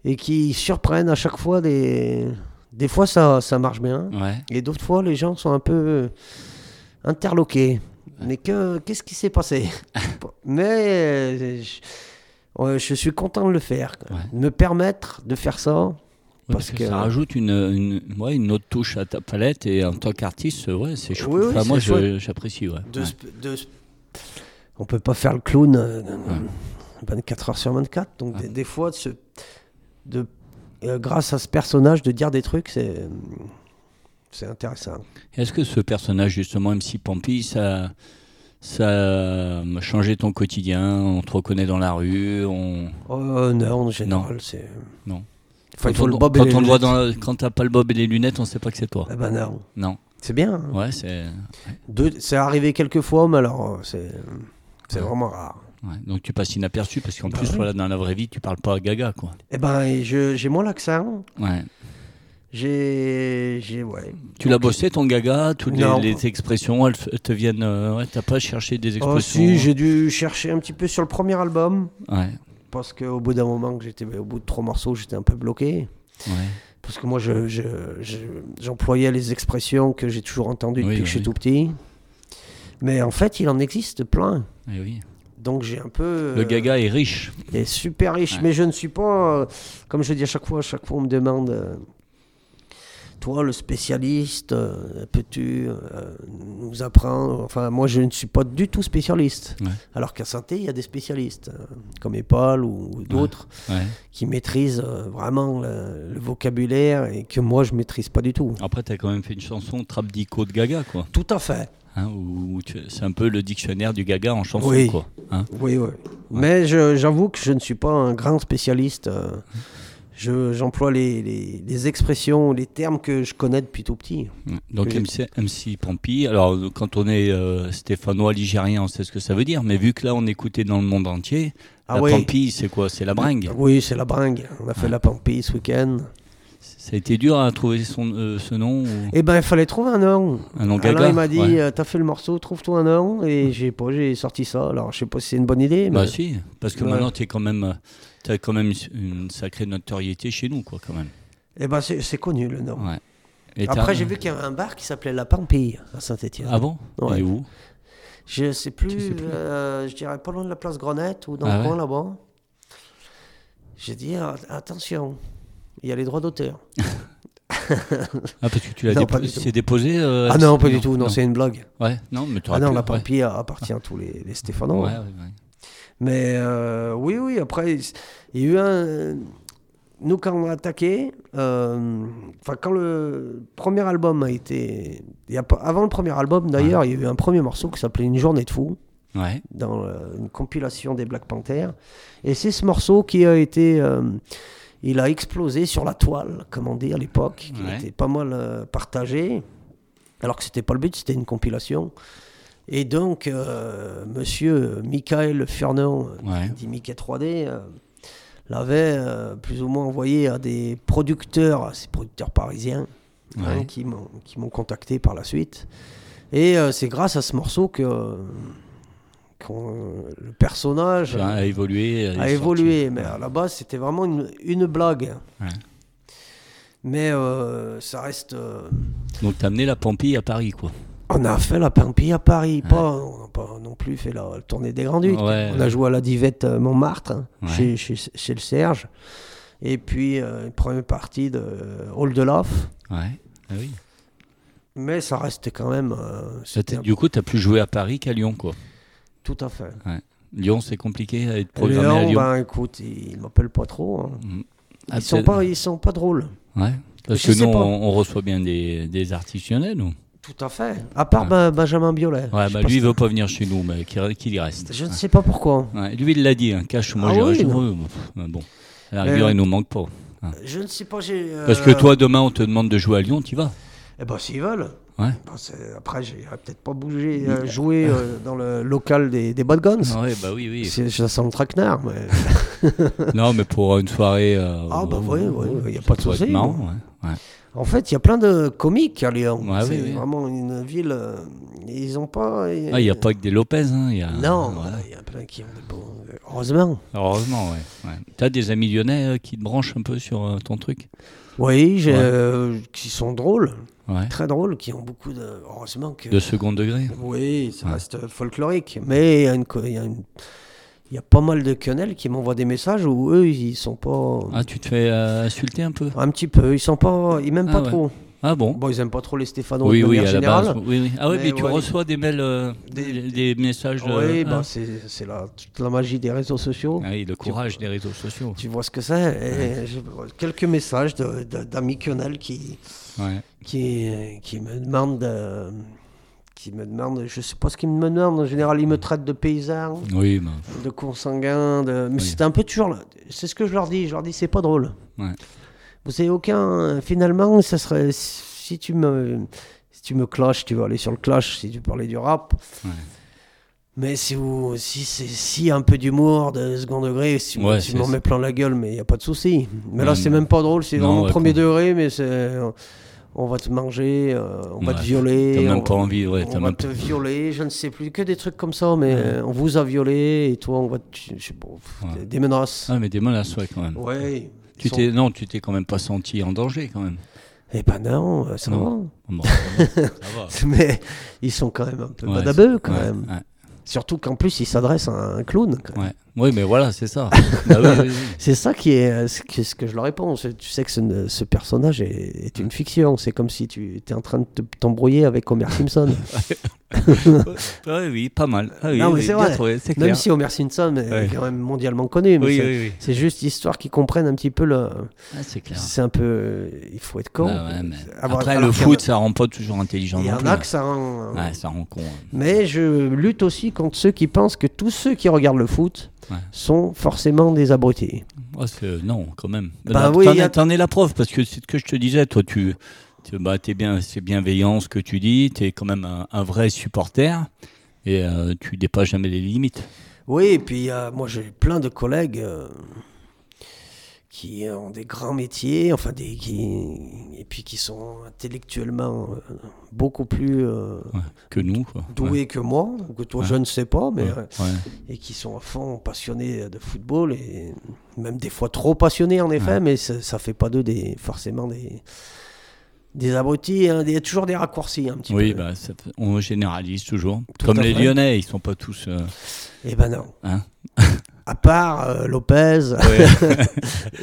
et qui surprennent à chaque fois. Des, des fois, ça, ça marche bien, et d'autres fois, les gens sont un peu interloqués. Mais que, qu'est-ce qui s'est passé? Mais euh, je, ouais, je suis content de le faire. Ouais. De me permettre de faire ça. Ouais, Parce parce que, que- ça rajoute une, une, ouais, une autre touche à ta palette et en tant qu'artiste, ouais, c'est chouette. Oui, Enfin, moi, j'apprécie. Ouais. De, Ouais. sp- de sp- on peut pas faire le clown euh, 24 heures sur 24. Donc Ouais. des, des fois, de de, euh, grâce à ce personnage, de dire des trucs, c'est c'est intéressant. Est-ce que ce personnage, justement, MC Pampy, ça, ça a changé ton quotidien On te reconnaît dans la rue on... Oh non, en général, c'est. Non. Enfin, il Quand faut on, le bob et quand les on voit dans, quand t'as pas le bob et les lunettes, on sait pas que c'est toi. Eh ben non. Non. C'est bien. hein. Ouais, c'est. C'est arrivé quelques fois, mais alors, euh, c'est c'est Ouais. vraiment rare. ouais. Donc tu passes inaperçu parce qu'en Bah plus, oui. voilà, dans la vraie vie, tu parles pas à Gaga, quoi. Eh ben, et j'ai moins l'accent. Ouais. J'ai. j'ai- Ouais. Tu l'as bossé ton Gaga, toutes les, expressions, elles, te viennent. euh, ouais, t'as pas cherché des Oh, expressions. si, j'ai dû chercher un petit peu sur le premier album. Ouais. Parce qu'au bout d'un moment, que j'étais au bout de trois morceaux, j'étais un peu bloqué. Ouais. Parce que moi, je, je- je- j'employais les expressions que j'ai toujours entendues Oui, depuis que je suis oui. tout petit. Mais en fait, il en existe plein. Eh oui. Donc j'ai un peu. Le euh, Gaga est riche. Il est super riche. Ouais. Mais je ne suis pas. euh, comme je dis à chaque fois, à chaque fois, on me demande. euh, toi, le spécialiste, euh, peux-tu euh, nous apprendre? Enfin, moi, je ne suis pas du tout spécialiste. Ouais. Alors qu'à Santé, il y a des spécialistes, euh, comme Epal ou, ou d'autres, Ouais. qui maîtrisent vraiment le, le vocabulaire et que moi, je maîtrise pas du tout. Après, tu as quand même fait une chanson Trap Dico de Gaga, quoi. Tout à fait. Hein, c'est un peu le dictionnaire du Gaga en chanson, Oui. quoi. Hein Oui, oui. Mais j'avoue que je ne suis pas un grand spécialiste. euh, je- J'emploie les, les- les expressions, les termes que je connais depuis tout petit. Donc. MC, MC Pampi, alors quand on est euh, stéphanois, ligérien, on sait ce que ça veut dire, mais vu que là on écoutait dans le monde entier, Ah la oui. Pampi, c'est quoi? C'est la bringue? Oui, c'est la bringue. On a fait la Pampie ce week-end. Ça a été dur à trouver son, euh, ce nom ou... Eh ben, il fallait trouver un nom. Un nom Alors, Gaga il m'a dit, ouais. euh, t'as fait le morceau, trouve-toi un nom. Et j'ai pas, j'ai sorti ça. Alors, je sais pas si c'est une bonne idée. Bah si, parce que Ouais. maintenant tu quand même, as quand même une sacrée notoriété chez nous, quoi, quand même. Eh ben, c'est connu le nom. Ouais. Et Après, j'ai vu qu'il y avait un bar qui s'appelait La Pampille à Saint-Etienne. Ah bon? Ouais. Est où? Je sais plus, Tu sais plus. euh, je dirais pas loin de la place Grenette ou dans Ah le ouais coin là-bas. J'ai dit ah, attention, il y a les droits d'auteur. Ah parce que tu l'as dépo- déposé euh, ah non, pas du tout, non, c'est une blague. Ouais, non, mais tu Ah non, la Pampille appartient à tous les, les Stéphanois. Ouais, ouais, ouais. Mais euh, oui, oui, après, il y a eu un. Nous, quand on a attaqué, euh, quand le premier album a été. il y a pas- avant le premier album, d'ailleurs, il y a eu un premier morceau qui s'appelait Une journée de fou. Ouais, dans euh, une compilation des Black Panthers. Et c'est ce morceau qui a été. euh, il a explosé sur la toile, comme on dit à l'époque, qui Ouais. était pas mal partagé. Alors que c'était pas le but, c'était une compilation. Et donc, euh, monsieur Michael euh, ouais. dit Mickey 3D, euh, l'avait euh, plus ou moins envoyé à des producteurs, à ces producteurs parisiens, hein, Ouais. qui m'ont qui m'ont contacté par la suite. Et euh, c'est grâce à ce morceau que le personnage a évolué. a évolué. Mais à la base, c'était vraiment une, une blague. Ouais. Mais euh, ça reste. euh, Donc t'as amené la Pampille à Paris, quoi. On a fait la Pampille à Paris, pas, on n'a pas non plus fait la, tournée des Grands Ducs. Ouais. On a joué à la Divette euh, Montmartre, Ouais. chez, chez, chez le Serge. Et puis, euh, une première partie de Hall de. Ouais. Ah oui. Mais ça restait quand même. euh, Du coup, t'as plus joué à Paris qu'à Lyon, quoi. Tout à fait. Lyon, c'est compliqué à être programmé Léon, à Lyon. ben écoute, ils ne m'appellent pas trop. hein. Mm. Ils Ah, sont peut-être- pas, ils sont pas drôles. Ouais. Parce Je que nous, on, on reçoit bien des, des artistes lyonnais, nous. Tout à fait. À part Ouais. Ben- Benjamin Biolay. Ouais, bah lui, il pas veut pas venir chez nous, mais qu'il y reste. Je ne sais pas pourquoi. Ouais, lui, il l'a dit, hein, cache, moi Ah j'irai oui, chez Bon, à la rigueur, Euh, il nous manque pas. Je ne sais pas. j'ai, Parce euh, que toi, demain, on te demande de jouer à Lyon, tu vas. Eh ben, s'ils veulent. Ouais. C'est- après, j'irai peut-être pas bouger, euh, jouer euh, dans le local des, des Bad Guns. Ouais, bah oui, oui. Ça sent le traquenard, mais. non, mais pour une soirée. euh, Ah, bah oui, il y a pas de souci. marrant, ouais. En fait, il y a plein de comiques à Lyon. Ouais, c'est oui, oui. vraiment une ville. euh, ils ont pas. Ah, il n'y a pas que des Lopez. Hein, il y a, Non, voilà. il y a plein qui ont des bons. Heureusement. Heureusement, ouais. ouais. T'as des amis lyonnais euh, qui te branchent un peu sur euh, ton truc? Oui, j'ai, Ouais. euh, qui sont drôles, Ouais. très drôles, qui ont beaucoup de. Heureusement que. De second degré Oui, ça reste folklorique. Mais il y, a une co- il y a une- il y a pas mal de quenelles qui m'envoient des messages où eux, ils sont pas. Ah, tu te fais euh, insulter un peu Un petit peu. Ils sont pas. Ils m'aiment Ah pas ouais. trop. Ah bon Bon, ils aiment pas trop les Stéphanois Oui, de oui, manière générale. base. Oui, oui. Ah oui, mais, Mais tu ouais. reçois des mails, euh, Des- messages. Oui, ah. bah, c'est c'est la, toute la magie des réseaux sociaux. Ah oui, le courage des réseaux sociaux. Tu vois ce que c'est. Quelques messages d'amis quenelles qui, Ouais. qui, qui me demandent. de- qui me demandent, je sais pas ce qu'ils me demandent, en général ils me traitent de paysan, Oui, de consanguin, de... mais Oui. c'est un peu toujours, là. c'est ce que je leur dis, je leur dis c'est pas drôle. Ouais. Vous avez aucun, finalement ça serait, si tu me, si tu me clashes, tu vas aller sur le clash si tu parlais du rap. Ouais. Mais si, vous, si c'est si un peu d'humour de second degré, si Ouais, tu m'en mets plein la gueule, mais il n'y a pas de souci. Mais là, c'est même pas drôle, c'est vraiment ouais, premier degré, mais c'est. On va te manger, euh, on va te violer. T'as même pas va- envie, ouais. on va même te violer, je ne sais plus, que des trucs comme ça, mais euh, on vous a violé et toi, on va te. Je sais pas, pff, Ouais. des- menaces. Ah, mais des menaces, ouais, quand même. Ouais. Tu sont- non, tu t'es quand même pas senti en danger, quand même. Eh ben non, euh, ça Non. Bon, ça va. va. Mais ils sont quand même un peu badabeux, quand même. Surtout qu'en plus, ils s'adressent à un clown. quand même. ouais. Oui, mais voilà, c'est ça. Bah oui, oui, oui. C'est ça qui est euh, ce que, ce que je leur réponds. Tu sais que ce, ce personnage est, est une fiction. C'est comme si tu étais en train de te- t'embrouiller avec Homer Simpson. Oui, pas mal. Ah Non, mais c'est vrai. trouvé, c'est Même si Homer Simpson est quand même mondialement connu. mais c'est, juste histoire qu'ils comprennent un petit peu le. Ah, c'est clair. C'est un peu. euh, Il faut être con. Bah ouais, mais Avoir- Après, alors le foot, a- ça rend pas toujours intelligent. Il y en a que ça rend. Ouais, ça rend con. hein. Mais je lutte aussi contre ceux qui pensent que tous ceux qui regardent le foot Ouais. sont forcément des abrutis. C'est- non, quand même. Bah oui, t'en, a- es, es la preuve, parce que c'est ce que je te disais, toi, tu, bah, t'es bien, c'est bienveillant ce que tu dis, tu es quand même un, un vrai supporter, et euh, tu dépasses jamais les limites. Oui, et puis euh, moi j'ai plein de collègues euh, qui ont des grands métiers, enfin des qui et puis qui sont intellectuellement euh, beaucoup plus euh, Ouais, que nous. Quoi. doués que moi, que toi Ouais. je ne sais pas, mais euh, et qui sont à fond passionnés de football et même des fois trop passionnés en effet, mais ça, ça fait pas d'eux des forcément des des abrutis, hein, il y a toujours des raccourcis un petit Oui, peu. bah, ça fait- on généralise toujours. Tout Comme les. Lyonnais, ils sont pas tous. euh, Eh ben non. hein. À part euh, Lopez Ouais.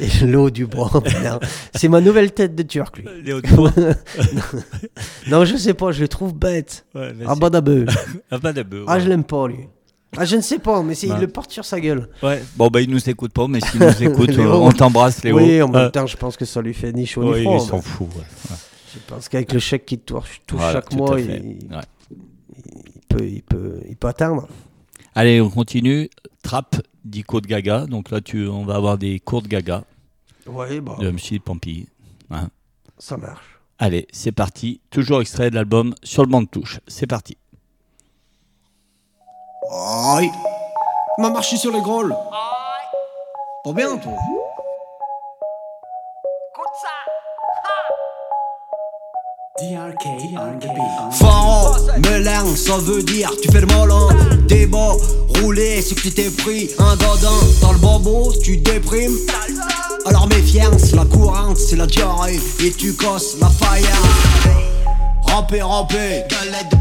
et l'eau du bois. non. C'est ma nouvelle tête de turc, lui. Les Hauts-de-Bois. Non, je sais pas, je le trouve bête. Ouais, mais Ah bah d'abord. Ah, bah, Ah, ouais. je l'aime pas, lui. Ah, je ne sais pas, mais Ouais. il le porte sur sa gueule. Ouais. Bon, bah, ils nous écoutent pas, mais s'ils nous écoutent, Léo. euh, on t'embrasse, Léo. Oui, en même Euh, temps, je pense que ça lui fait ni chaud ni ouais, froid. il s'en fout. ouais. Ouais. Je pense qu'avec le chèque qu'il touche, Voilà, chaque mois, il, il Ouais. peut, il, peut, il peut atteindre. Allez, on continue. Trap, Dico de Gaga. Donc là, tu, on va avoir des cours de Gaga Oui, bah, de MC Pampi. Hein. ça marche. Allez, c'est parti. Toujours extrait de l'album sur le banc de touche. C'est parti. Aïe M'a marché sur les grolles Pas bien, toi Pharaon, Melin, ça veut dire tu fais le malin. Débat, rouler, c'est que tu t'es pris un gadin Dans le bobo, tu déprimes. Alors méfiance, la courante, c'est la diarrhée. Et tu casses la faïence. Ramper, ramper, galette de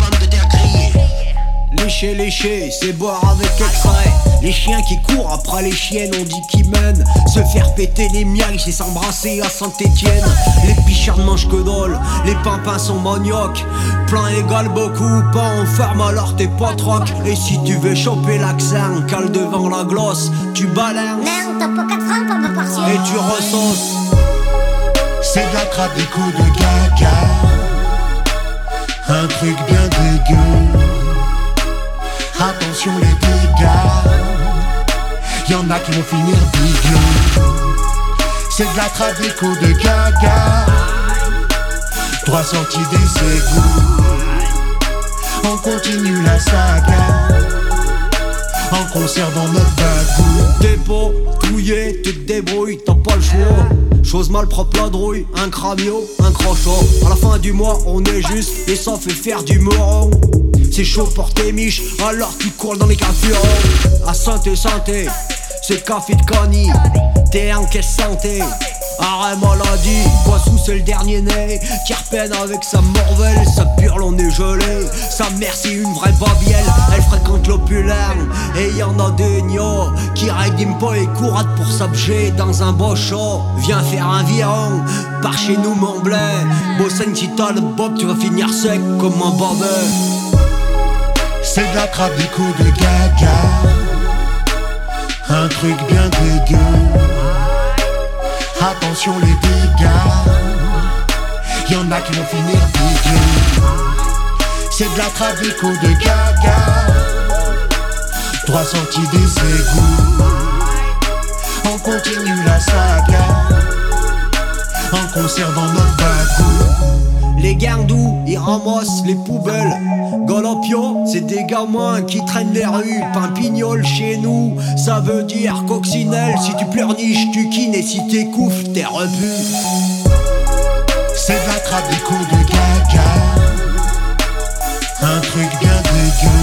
Lécher, lécher, c'est boire avec extrait. Les chiens qui courent après les chiennes, on dit qu'ils mènent. Se faire péter les miailles, c'est s'embrasser à Saint-Étienne. Les pichards ne mangent que dalle, les pimpins sont maniocs. Plein égal beaucoup, pas en ferme alors t'es pas troc. Et si tu veux choper l'accent, cale devant la glosse Tu balances. Non, t'as pas 4 francs pour me portion. et tu ressources. C'est de la des coups de gaga. Un truc bien dégueu Attention les dégâts Y'en a qui vont finir dégueu C'est de la coups de gaga Droit sorti des égouts On continue la saga En conservant notre bagou Dépôt, touillé, tu te débrouilles, t'as pas le choix. Chose mal propre la drouille, un cramio, un crochet. À la fin du mois, on est juste et ça fait faire du moron. C'est chaud pour tes miches, alors tu cours dans les carburants. À santé, santé, c'est café de cani. T'es en caisse santé. Arrêt maladie, Poissou c'est le dernier né. Qui repeine avec sa morvelle, sa purle on est gelé Sa mère c'est une vraie babielle, elle fréquente l'opulaire. Et y en a des gnos qui règlent pas et courent pour s'abger dans un beau show. Viens faire un viron, par chez nous mon blé. Bossaigne si t'as le bob tu vas finir sec comme un barbet C'est de la trappe de gaga. Un truc bien dégueu. Attention les dégâts. Y'en a qui vont finir dégueu. C'est de la trappe de gaga. Droit sorti des égouts. On continue la saga. En conservant notre bagou Les gardous, ils ramassent les poubelles. Galopio, c'est des gamins qui traînent les rues. Pimpignoles chez nous, ça veut dire coccinelle. Si tu pleurniches, tu kines et si t'écouffes, t'es rebu. C'est de des coups de gaga Un truc bien dégueu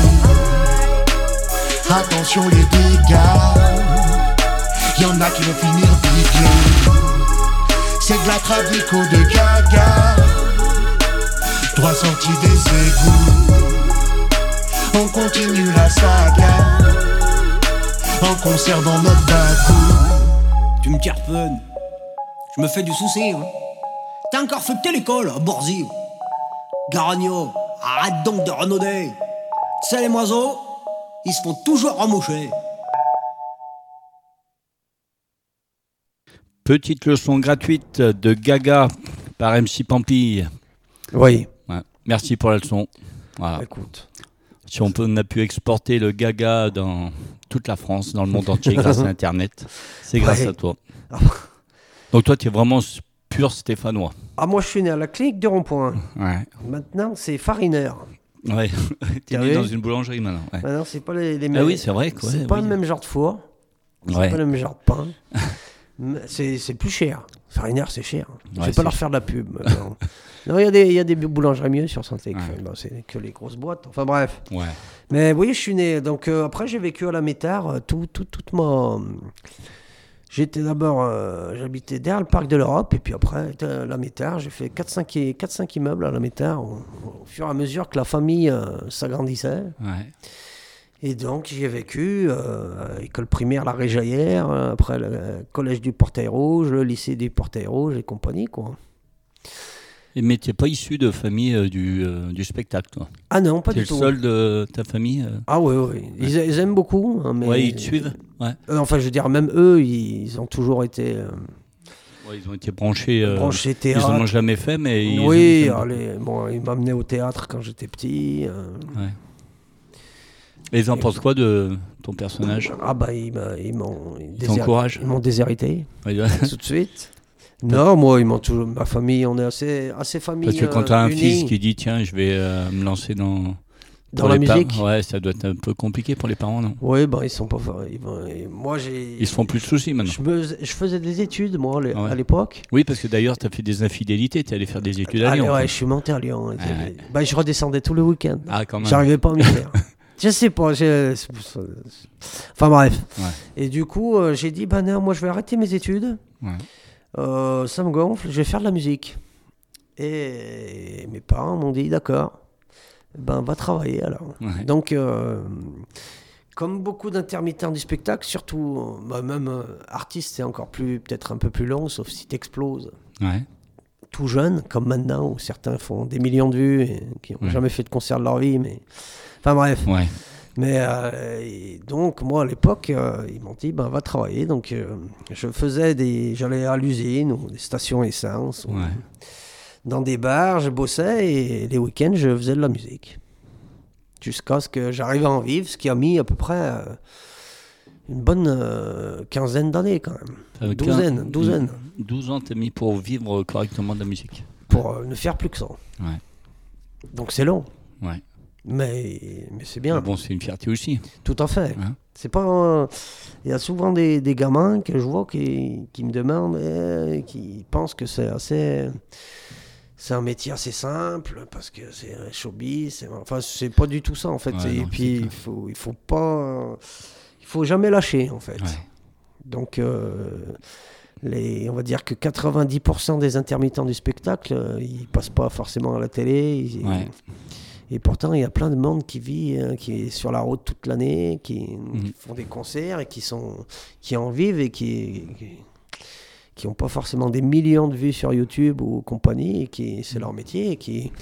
Attention les dégâts Y'en a qui vont finir dégueu C'est de la trappe de gaga Droit sorti des égouts On continue la saga en concert dans notre bateau. Tu me carponnes. Je me fais du souci. Hein. T'as encore fait l'école à Borzy. Garagno, arrête donc de renauder. Tu sais, les oiseaux, ils se font toujours remoucher. Petite leçon gratuite de Gaga par MC Pampille. Oui. Merci pour la leçon. Voilà. Écoute. Si on, peut, on a pu exporter le Gaga dans toute la France, dans le monde entier grâce à Internet, c'est grâce Ouais. à toi. Ah. Donc toi, tu es vraiment pur stéphanois. Ah, moi, je suis né à la clinique du Rond-Point. Ouais. Maintenant, c'est farineur. Ouais. T'es T'as né dans une boulangerie maintenant. Ouais. Maintenant, c'est pas les, les Ah mêmes. oui, c'est vrai. C'est Ouais, pas oui. le même genre de four. C'est Ouais. pas le même genre de pain. C'est plus cher. C'est cher. Je Ouais, vais pas leur faire de la pub. non. Il y, a des- il y a des boulangeries mieux sur saint Ouais. c'est que les grosses boîtes. Enfin bref. Ouais. Mais oui, je suis né. Donc euh, après, j'ai vécu à la Métard euh, tout, tout, toute ma. J'étais d'abord. euh, J'habitais derrière le parc de l'Europe. Et puis après, à la Métard, j'ai fait 4-5 i- 4-5 immeubles à la Métard au, au fur et à mesure que la famille euh, s'agrandissait. Ouais. Et donc, j'y ai vécu, euh, école primaire La Réjaillère, euh, après le collège du Portail Rouge, le lycée du Portail Rouge et compagnie, quoi. Et mais t'es pas issu de famille euh, du, euh, du spectacle, toi? Ah non, pas du le tout. seul de ta famille. euh, Ah oui, oui. Ils, ils aiment beaucoup. hein, mais... Ouais, ils te suivent. Ouais. Enfin, je veux dire, même eux, ils ont toujours été Ouais, ils ont été branchés. branchés ils théâtre. en ont jamais fait, mais ils oui, ils aiment allez, bon, ils m'amenaient au théâtre quand j'étais petit. Ouais. Et ils en pensent quoi de ton personnage? Ah bah, ils m'ont ils Ils m'ont déshérité tout de suite. Non, moi, ils m'ont toujours. Ma famille, on est assez, assez famille. Parce que quand euh, t'as un unie. fils qui dit tiens, je vais euh, me lancer dans, Dans la pa- musique Ouais, ça doit être un peu compliqué pour les parents, non? Oui, ben ils sont pas. Moi, j'ai. Ils se font plus de soucis maintenant. Je, me- je faisais des études, moi, les- Ouais. à l'époque. Oui, parce que d'ailleurs, t'as fait des infidélités, t'es allé faire des études à Allez, Lyon. ouais, je suis monté à Lyon. ouais. ben, je redescendais tous les week-ends. Ah, quand même. J'arrivais pas à m'y faire. je sais pas. je- Enfin bref. Ouais. Et du coup, euh, j'ai dit, ben non, moi, je vais arrêter mes études. Ouais. Euh, ça me gonfle, je vais faire de la musique. Et mes parents m'ont dit, d'accord, ben va travailler alors. Ouais. Donc, euh, comme beaucoup d'intermittents du spectacle, surtout, bah, même artiste, c'est encore plus, peut-être un peu plus long, sauf si t'exploses. Ouais. Tout jeune, comme maintenant, où certains font des millions de vues et qui n'ont Ouais. jamais fait de concert de leur vie, mais. Enfin bref. Ouais. Mais euh, donc, moi, à l'époque, euh, ils m'ont dit, ben, va travailler. Donc, euh, je faisais des. J'allais à l'usine ou des stations essence. ou Ouais. Dans des bars, je bossais et les week-ends, je faisais de la musique. Jusqu'à ce que j'arrive à en vivre, ce qui a mis à peu près une bonne quinzaine d'années quand même. Douzaine, un- douzaine. 12 ans, t'as mis pour vivre correctement de la musique. Pour ne faire plus que ça. Ouais. Donc, c'est long. Ouais. Mais, mais c'est bien. Mais bon, c'est une fierté aussi. Tout à fait. Hein C'est pas. un- Il y a souvent des, des gamins que je vois qui, qui me demandent, eh, qui pensent que c'est assez. C'est un métier assez simple parce que c'est un showbiz. Enfin, c'est pas du tout ça en fait. Ouais, C'est- non, Et puis il faut, il faut pas. Il faut jamais lâcher en fait. Ouais. Donc, euh, les, on va dire que 90% des intermittents du spectacle, euh, ils passent pas forcément à la télé. ils- Ouais. Et pourtant, il y a plein de monde qui vit, hein, qui est sur la route toute l'année, qui, Mhm. qui font des concerts et qui, sont, qui en vivent et qui qui n'ont pas forcément des millions de vues sur YouTube ou compagnie, et qui c'est leur métier, et qui,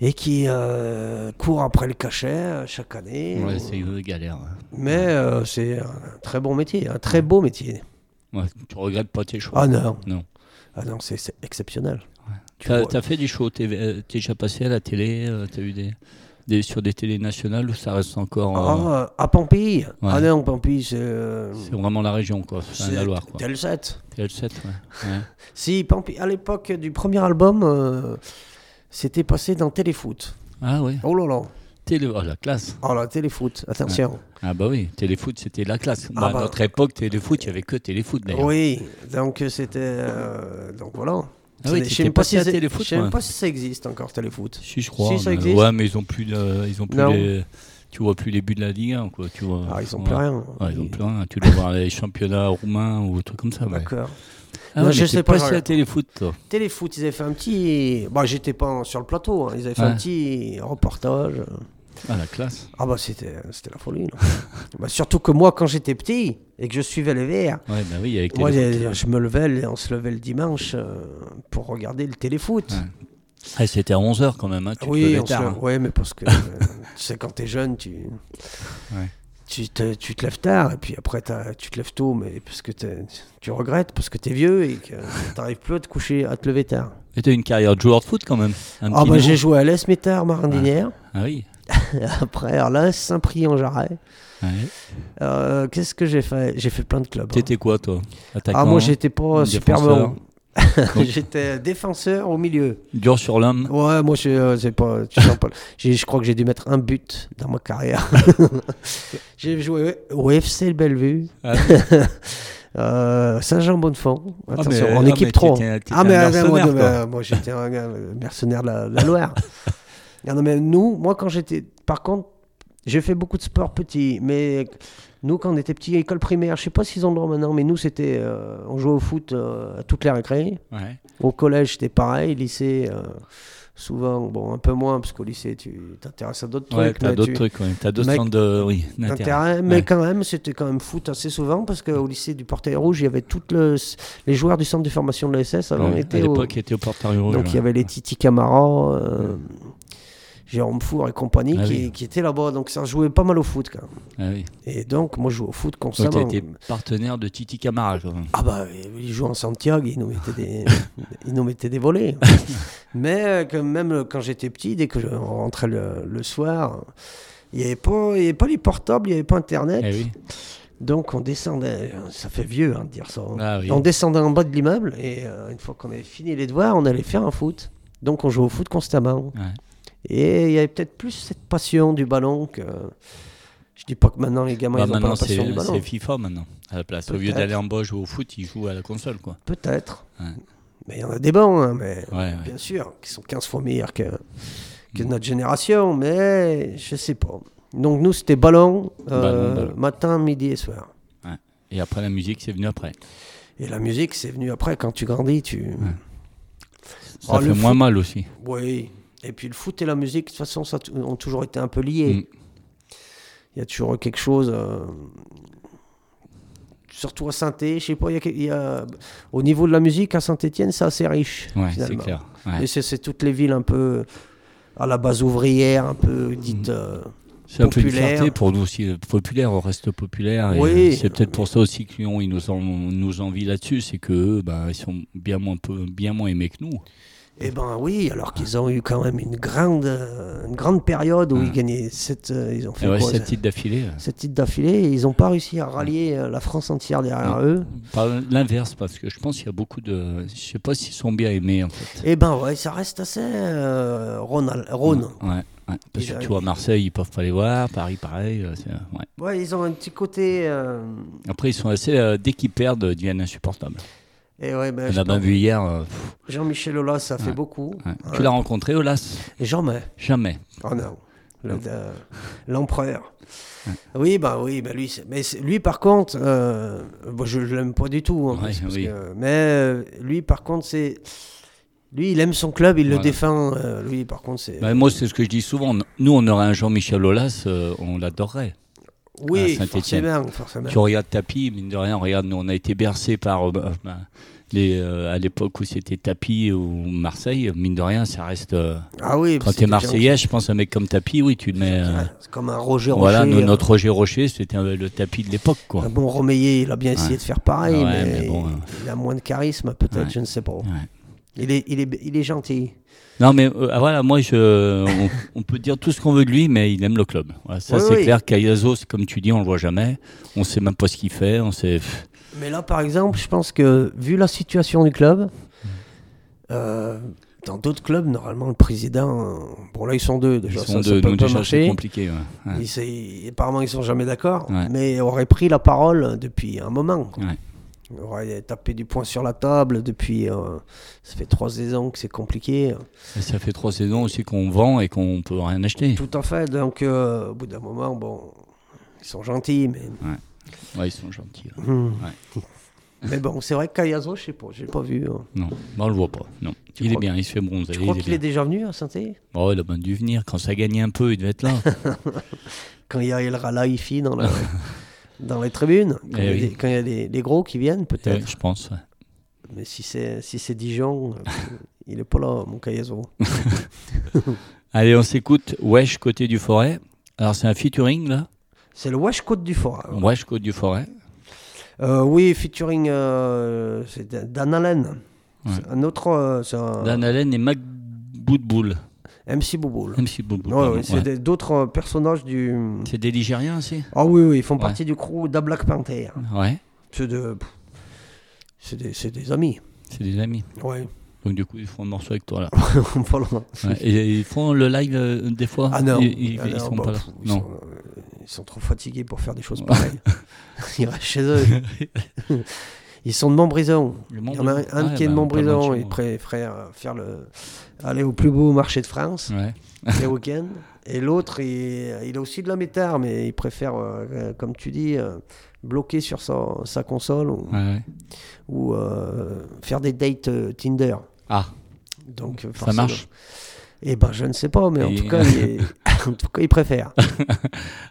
et qui euh, courent après le cachet euh, chaque année. Ouais, ou- c'est une galère. hein. Mais euh, c'est un très bon métier, un très beau métier. Ouais, tu regrettes pas tes choix. Ah non, Non. ah non, c'est exceptionnel. Tu t'as fait des shows TV, euh, t'es déjà passé à la télé, euh, t'as eu des, des sur des télés nationales ou ça reste encore. euh, Ah, à Pampille Ouais. Ah non, Pampille, c'est. euh, c'est vraiment la région quoi, c'est la Loire quoi. Tel 7. TL7, ouais. ouais. Si, Pampille, à l'époque du premier album, euh, c'était passé dans Téléfoot. Ah ouais. Oh là là. Télé, oh, la classe. Oh là, Téléfoot, attention. Ah bah oui, Téléfoot c'était la classe. Ah Bah, bah. À notre époque, Téléfoot, il y avait que Téléfoot d'ailleurs. Oui, donc euh, c'était. euh, donc voilà. Ah oui, je sais même pas si Téléfoot, Je sais même pas si ça existe encore, Téléfoot. Si je crois. Si, ça existe Ouais, mais ils ont plus, de- ils ont plus Non. les, tu vois plus les buts de la Ligue 1 quoi. Tu vois. Ah, ils ont Ouais. plus rien. Ouais, ils ont plus rien. Tu dois voir les championnats roumains ou trucs comme ça. D'accord. Ah, Non, ouais, je mais sais pas, je- à Téléfoot toi. Téléfoot, ils avaient fait un petit. Bon, j'étais pas sur le plateau, hein. ils avaient fait un petit reportage. Ah, la classe. Ah bah c'était c'était la folie. Bah, surtout que moi, quand j'étais petit et que je suivais les Verts, Ouais, bah oui, avec moi, les. je, je me levais, on se levait le dimanche euh, pour regarder le téléfoot. Ouais. Ah, c'était à 11h quand même, hein, tu te oui, se tard, hein. ouais, mais parce que euh, tu sais, quand t'es jeune, tu, Ouais. tu, te, tu te lèves tard et puis après tu te lèves tôt, mais parce que tu regrettes, parce que t'es vieux et que t'arrives plus à te coucher, à te lever tard. Et t'as une carrière de joueur de foot quand même. Ah bah j'ai joué à l'Esmétard Marandinière, Ah oui. après à l'As Saint-Prix-en-Jarret. Ouais. Euh, Qu'est-ce que j'ai fait? J'ai fait plein de clubs. hein. T'étais quoi, toi? Attaquant Ah moi j'étais pas super bon. J'étais défenseur au milieu. Dur sur l'homme. Ouais, moi je euh, c'est pas, Je crois que j'ai dû mettre un but dans ma carrière. j'ai joué au FC le Bellevue, Ah, euh, Saint-Jean-Bonnefond. Attention, mais- en ah, équipe mais 3. t'étais- t'étais Ah mais moi, moi, j'étais un mercenaire de la, la Loire. Ah non, mais nous, moi quand j'étais, par contre, j'ai fait beaucoup de sport petit, mais nous quand on était petits, école primaire, je sais pas s'ils ont le droit maintenant, mais nous c'était, euh, on jouait au foot euh, à toutes les récré. Ouais. Au collège, c'était pareil. Lycée, euh, souvent, bon, un peu moins, parce qu'au lycée, tu t'intéresses à d'autres Ouais, trucs. t'as d'autres tu- trucs, ouais. T'as d'autres centres de. Oui, d'intérêt. mais quand même, c'était quand même foot assez souvent, parce qu'au lycée du Portail Rouge, il y avait toutes le- les joueurs du centre de formation de l'ESS étaient à au- l'époque, il était au Portail Rouge. Donc il y avait les Titi Camara, euh, Jérôme Four et compagnie Ah qui, oui. qui étaient là-bas. Donc ça jouait pas mal au foot quand même. Ah oui. Et donc moi je jouais au foot Donc constamment. été partenaire de Titi Camara, quand même. Ah bah, ils jouaient en Santiago, ils nous mettaient des, ils nous mettaient des volets. Mais euh, même quand j'étais petit, dès que je rentrais le, le soir, il n'y avait, pas- il y avait pas les portables, il n'y avait pas Internet. Eh oui. Donc on descendait, ça fait vieux hein, de dire ça. hein. Ah oui. On descendait en bas de l'immeuble et euh, une fois qu'on avait fini les devoirs, on allait faire un foot. Donc on jouait au foot constamment. Ouais. Et il y avait peut-être plus cette passion du ballon que... Je dis pas que maintenant les gamins Bah, ils ont pas la passion c'est du ballon. c'est FIFA maintenant, à la place. Au lieu d'aller en bas jouer au foot, ils jouent à la console, quoi. Peut-être. Ouais. Mais il y en a des bons, hein, mais Ouais, ouais. bien sûr, qui sont 15 fois meilleurs que, que notre génération, mais je sais pas. Donc nous, c'était ballon, euh, Ballon, ballon. matin, midi et soir. Et après, la musique, c'est venu après. Et la musique, c'est venu après, quand tu grandis, tu... Ça Oh, fait le moins foot- mal aussi. Oui. Et puis le foot et la musique, de toute façon, ça ont toujours été un peu liés. Mm. Il y a toujours quelque chose... euh, Surtout à saint je sais pas, il y a que- il y a, au niveau de la musique, à Saint-Etienne, c'est assez riche. Ouais, c'est clair. Ouais. Et c'est toutes les villes un peu à la base ouvrière, un peu Mm. dites. euh, C'est un peu une fierté pour nous aussi. euh, Populaire, on reste populaire. Oui. euh, C'est peut-être pour ça aussi qu'ils ont- ils nous, en, nous envient là-dessus. C'est qu'eux, bah, ils sont bien moins, peu, bien moins aimés que nous. Eh ben oui, alors qu'ils ont eu quand même une grande, une grande période où ils gagnaient sept, euh, ils ont fait Et ouais, quoi, sept ça- titres d'affilée. euh. d'affilée et ils n'ont pas réussi à rallier euh, la France entière derrière eux. Pas l'inverse, parce que je pense qu'il y a beaucoup de. Je sais pas s'ils sont bien aimés, en fait. Eh ben ouais, ça reste assez euh, Rhône. Rhône. Ouais, ouais. Parce que tu vois, Marseille, ils peuvent pas les voir. Paris, pareil. ouais. Ouais, ils ont un petit côté. euh, Après, ils sont assez. euh, dès qu'ils perdent, ils deviennent insupportables. Et ouais, ben, On a bien vu hier. euh, Jean-Michel Aulas, ça fait beaucoup. ouais. Tu l'as rencontré, Olas Et Jean-Mais. Jamais. Oh non. Le- Non. L'empereur. Oui, bah oui, bah lui, mais lui par contre, euh, bon, je, je l'aime pas du tout. hein, Ouais, parce oui. que- mais euh, lui par contre, c'est. Lui, il aime son club, il le défend. lui, par contre, c'est. Bah, moi, c'est ce que je dis souvent. Nous, on aurait un Jean-Michel Aulas, on l'adorerait. Oui, à Saint-Étienne. Tu regardes Tapi, mine de rien, regarde, nous, on a été bercés par. euh, bah, bah, les, euh, à l'époque où c'était Tapi ou Marseille, mine de rien, ça reste. euh, Ah oui, quand t'es Marseillais, je pense à un mec comme Tapi, oui, tu le mets. euh, C'est comme un Roger voilà, Rocher. euh, notre Roger Rocher, c'était le tapis de l'époque, quoi. Un bon Romeyer, il a bien essayé Ouais. de faire pareil, Ouais, mais, mais bon, il a moins de charisme, peut-être, Ouais. je ne sais pas. Il, est, il, est, il est gentil. Non, mais euh, ah, voilà, moi, je, on, on peut dire tout ce qu'on veut de lui, mais il aime le club. Voilà, ça, Oui, c'est oui. clair. Cayazo, comme tu dis, on le voit jamais. On sait même pas ce qu'il fait. On sait. Mais là, par exemple, je pense que, vu la situation du club, euh, dans d'autres clubs, normalement, le président. Bon, là, ils sont deux Ils déjà. sont ça, de, ça peut donc pas marcher. compliqué. ouais. Ouais. Ils, apparemment, ils sont jamais d'accord, Ouais. mais auraient pris la parole depuis un moment. quoi. Ouais. Tapé du poing sur la table depuis. euh, ça fait trois saisons que c'est compliqué. Et ça fait trois saisons aussi qu'on vend et qu'on peut rien acheter. Tout à fait. Donc, euh, au bout d'un moment, bon, ils sont gentils, mais. Ouais, ils sont gentils. Hmm. Mais bon, c'est vrai que Cayazo, je sais pas, j'ai pas vu. hein. Non, Bon, on le voit pas. Non. Tu il est bien, il se fait bronzer. Tu crois qu'il est déjà venu à Saint-Étienne? Oh, il a bien dû venir. Quand ça gagnait un peu, il devait être là. Quand il y a El Ralaifi dans, la, dans les tribunes, quand Eh il y a oui. des- quand il y a des, des gros qui viennent, Ouais, peut-être. je pense. ouais. Mais si c'est si c'est Dijon, euh, il est pas là, mon Cayazo. Allez, on s'écoute Wesh côté du Forêt. Alors, c'est un featuring là C'est le Wash Côte du alors. Wesh côté du Forêt. Euh, oui, featuring euh, c'est Dan Allen. Ouais. Un autre, euh, un Dan Allen et Mac Boudboul. MC Bouboul. MC Boudboul. Ouais, c'est ouais. d'autres euh, personnages du. C'est des Ligériens aussi Ah oui, oui, ils font partie du crew da Black Panther. Ouais, C'est de, des, c'est des amis. c'est des amis. Ouais. Donc, du coup, ils font un morceau avec toi là. Et ils font le live euh, des fois? Ah non, Ils, ils- Ah ils sont bah, pas là. pff, ils, Non. sont, euh, ils sont trop fatigués pour faire des choses pareilles. ils restent chez eux. Ils sont de Montbrison. Il y en a un, Ouais, qui est de bah, Montbrison. Il moi. préfère euh, faire le, aller au plus beau marché de France Ouais. les week-ends. Et l'autre, il, il a aussi de la métard, mais il préfère, euh, euh, comme tu dis, euh, bloquer sur sa, sa console ou, Ouais, ouais. ou, euh, faire des dates Tinder. Ah, Donc, ça marche Eh ben, je ne sais pas, mais en tout cas, il est- en tout cas, il préfère.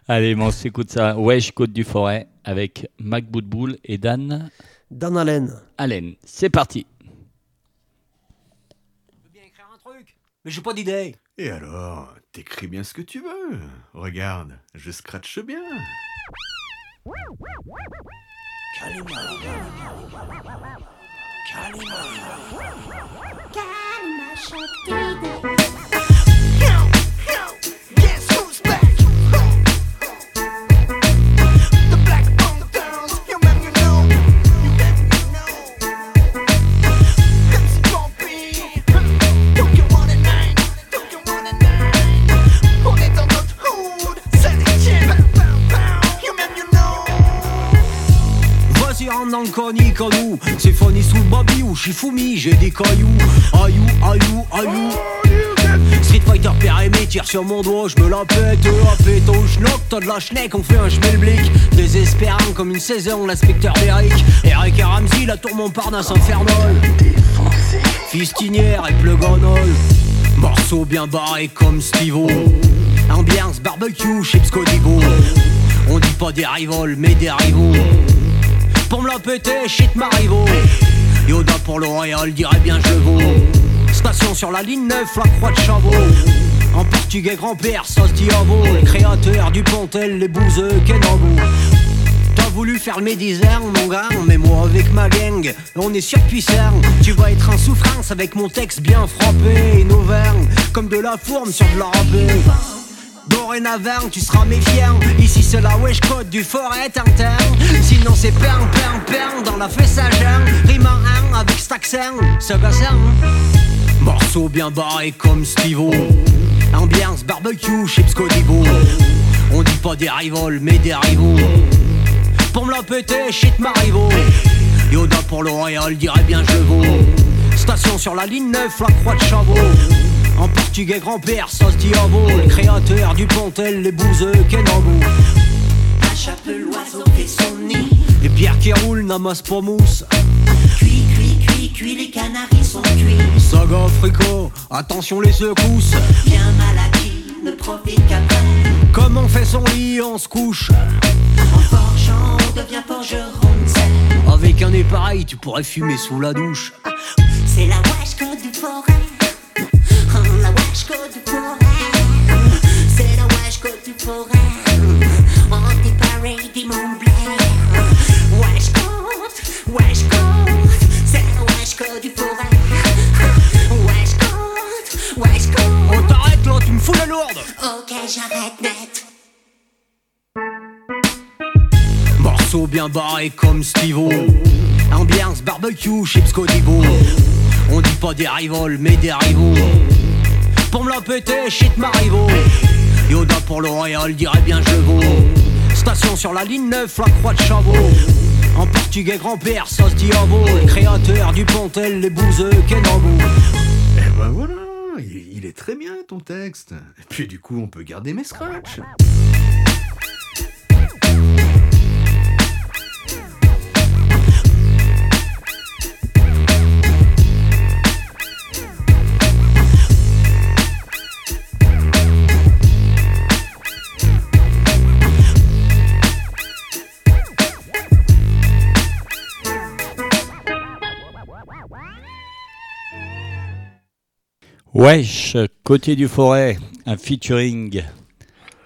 Allez, bon, on s'écoute ça. Wesh côte du Forêt avec Mac Boudboul et Dan Dan Allen. Allen. C'est parti. veux bien écrire un truc, mais j'ai pas d'idée. Et alors, t'écris bien ce que tu veux. Regarde, je scratche bien. Dans le. C'est funny sous le babi ou Shifumi, j'ai des cailloux. Aïou, aïou, aïou. Street Fighter père aimé, tire sur mon doigt, je me la pète, la pète au schnock, t'as de la schneck, on fait un schmelblick. Désespérant comme une saison, l'inspecteur d'Eric. Eric et Ramsey, la tour Montparnasse infernale. Fistinière et pleugonole. Morceau bien barré comme Stivo. Ambiance barbecue, chips Codigo. On dit pas des rivals, mais des rivaux. Pour me la péter, shit Marivo. Yoda pour L'Oréal, dirait bien je le vaux. Station sur la ligne 9, la croix de Chavaux. En portugais grand-père, ça se dit. Les créateurs du Pontel, les bouseux, Kenabo. T'as voulu faire le médisern, mon gars, mais moi avec ma gang, on est surpuissant. Tu vas être en souffrance avec mon texte bien frappé, une auvergne, comme de la fourme sur de la râpée. Dorénavant, tu seras méfiant. Ici, c'est la wesh code du forêt interne. Sinon, c'est pain, pain, pain dans la jeun. Rime avec cet accent, ce gassin. Morceau bien barré comme Stivo. Ambiance barbecue, chips Codigo. On dit pas des rivals, mais des rivaux. Pour me la péter, shit Marivo. Yoda pour L'Oréal, dirait bien je vaux. Station sur la ligne 9, la croix de Chavaux. En portugais grand-père, ça se dit à vous. Les créateurs du Pontel, les bouseux, Kenabo. À chaque l'oiseau fait son nid. Les pierres qui roulent n'amassent pas mousse. Cuit, cuit, cuit, cuit, les canaris sont cuits. Saga frico, attention les secousses. Bien maladie, ne profite qu'après. Comme on fait son lit, on se couche. En forgeant, on devient forgeron. Avec un nez pareil, tu pourrais fumer sous la douche. C'est la washco du forêt. Forêt. C'est la washco du forêt. On dit pareil, dit mon blaire. Washco, washco. C'est la washco du forêt. Washco, washco. On t'arrête là, tu me fous la lourde. Ok, j'arrête net. Morceau bien barré comme Stivo. Ambiance barbecue, chips Codigo. On dit pas des rivals, mais des rivaux. Pour me la péter, shit Marivo. Yoda pour L'Oréal, dirait bien je vaux. Station sur la ligne 9, la croix de Chavaux. En portugais grand-père, ça se dit créateurs du Pontel, les bouseux, Kenabo. Eh ben voilà, il, il est très bien ton texte. Et puis du coup, on peut garder mes scratchs. Wesh, côté du forêt, un featuring.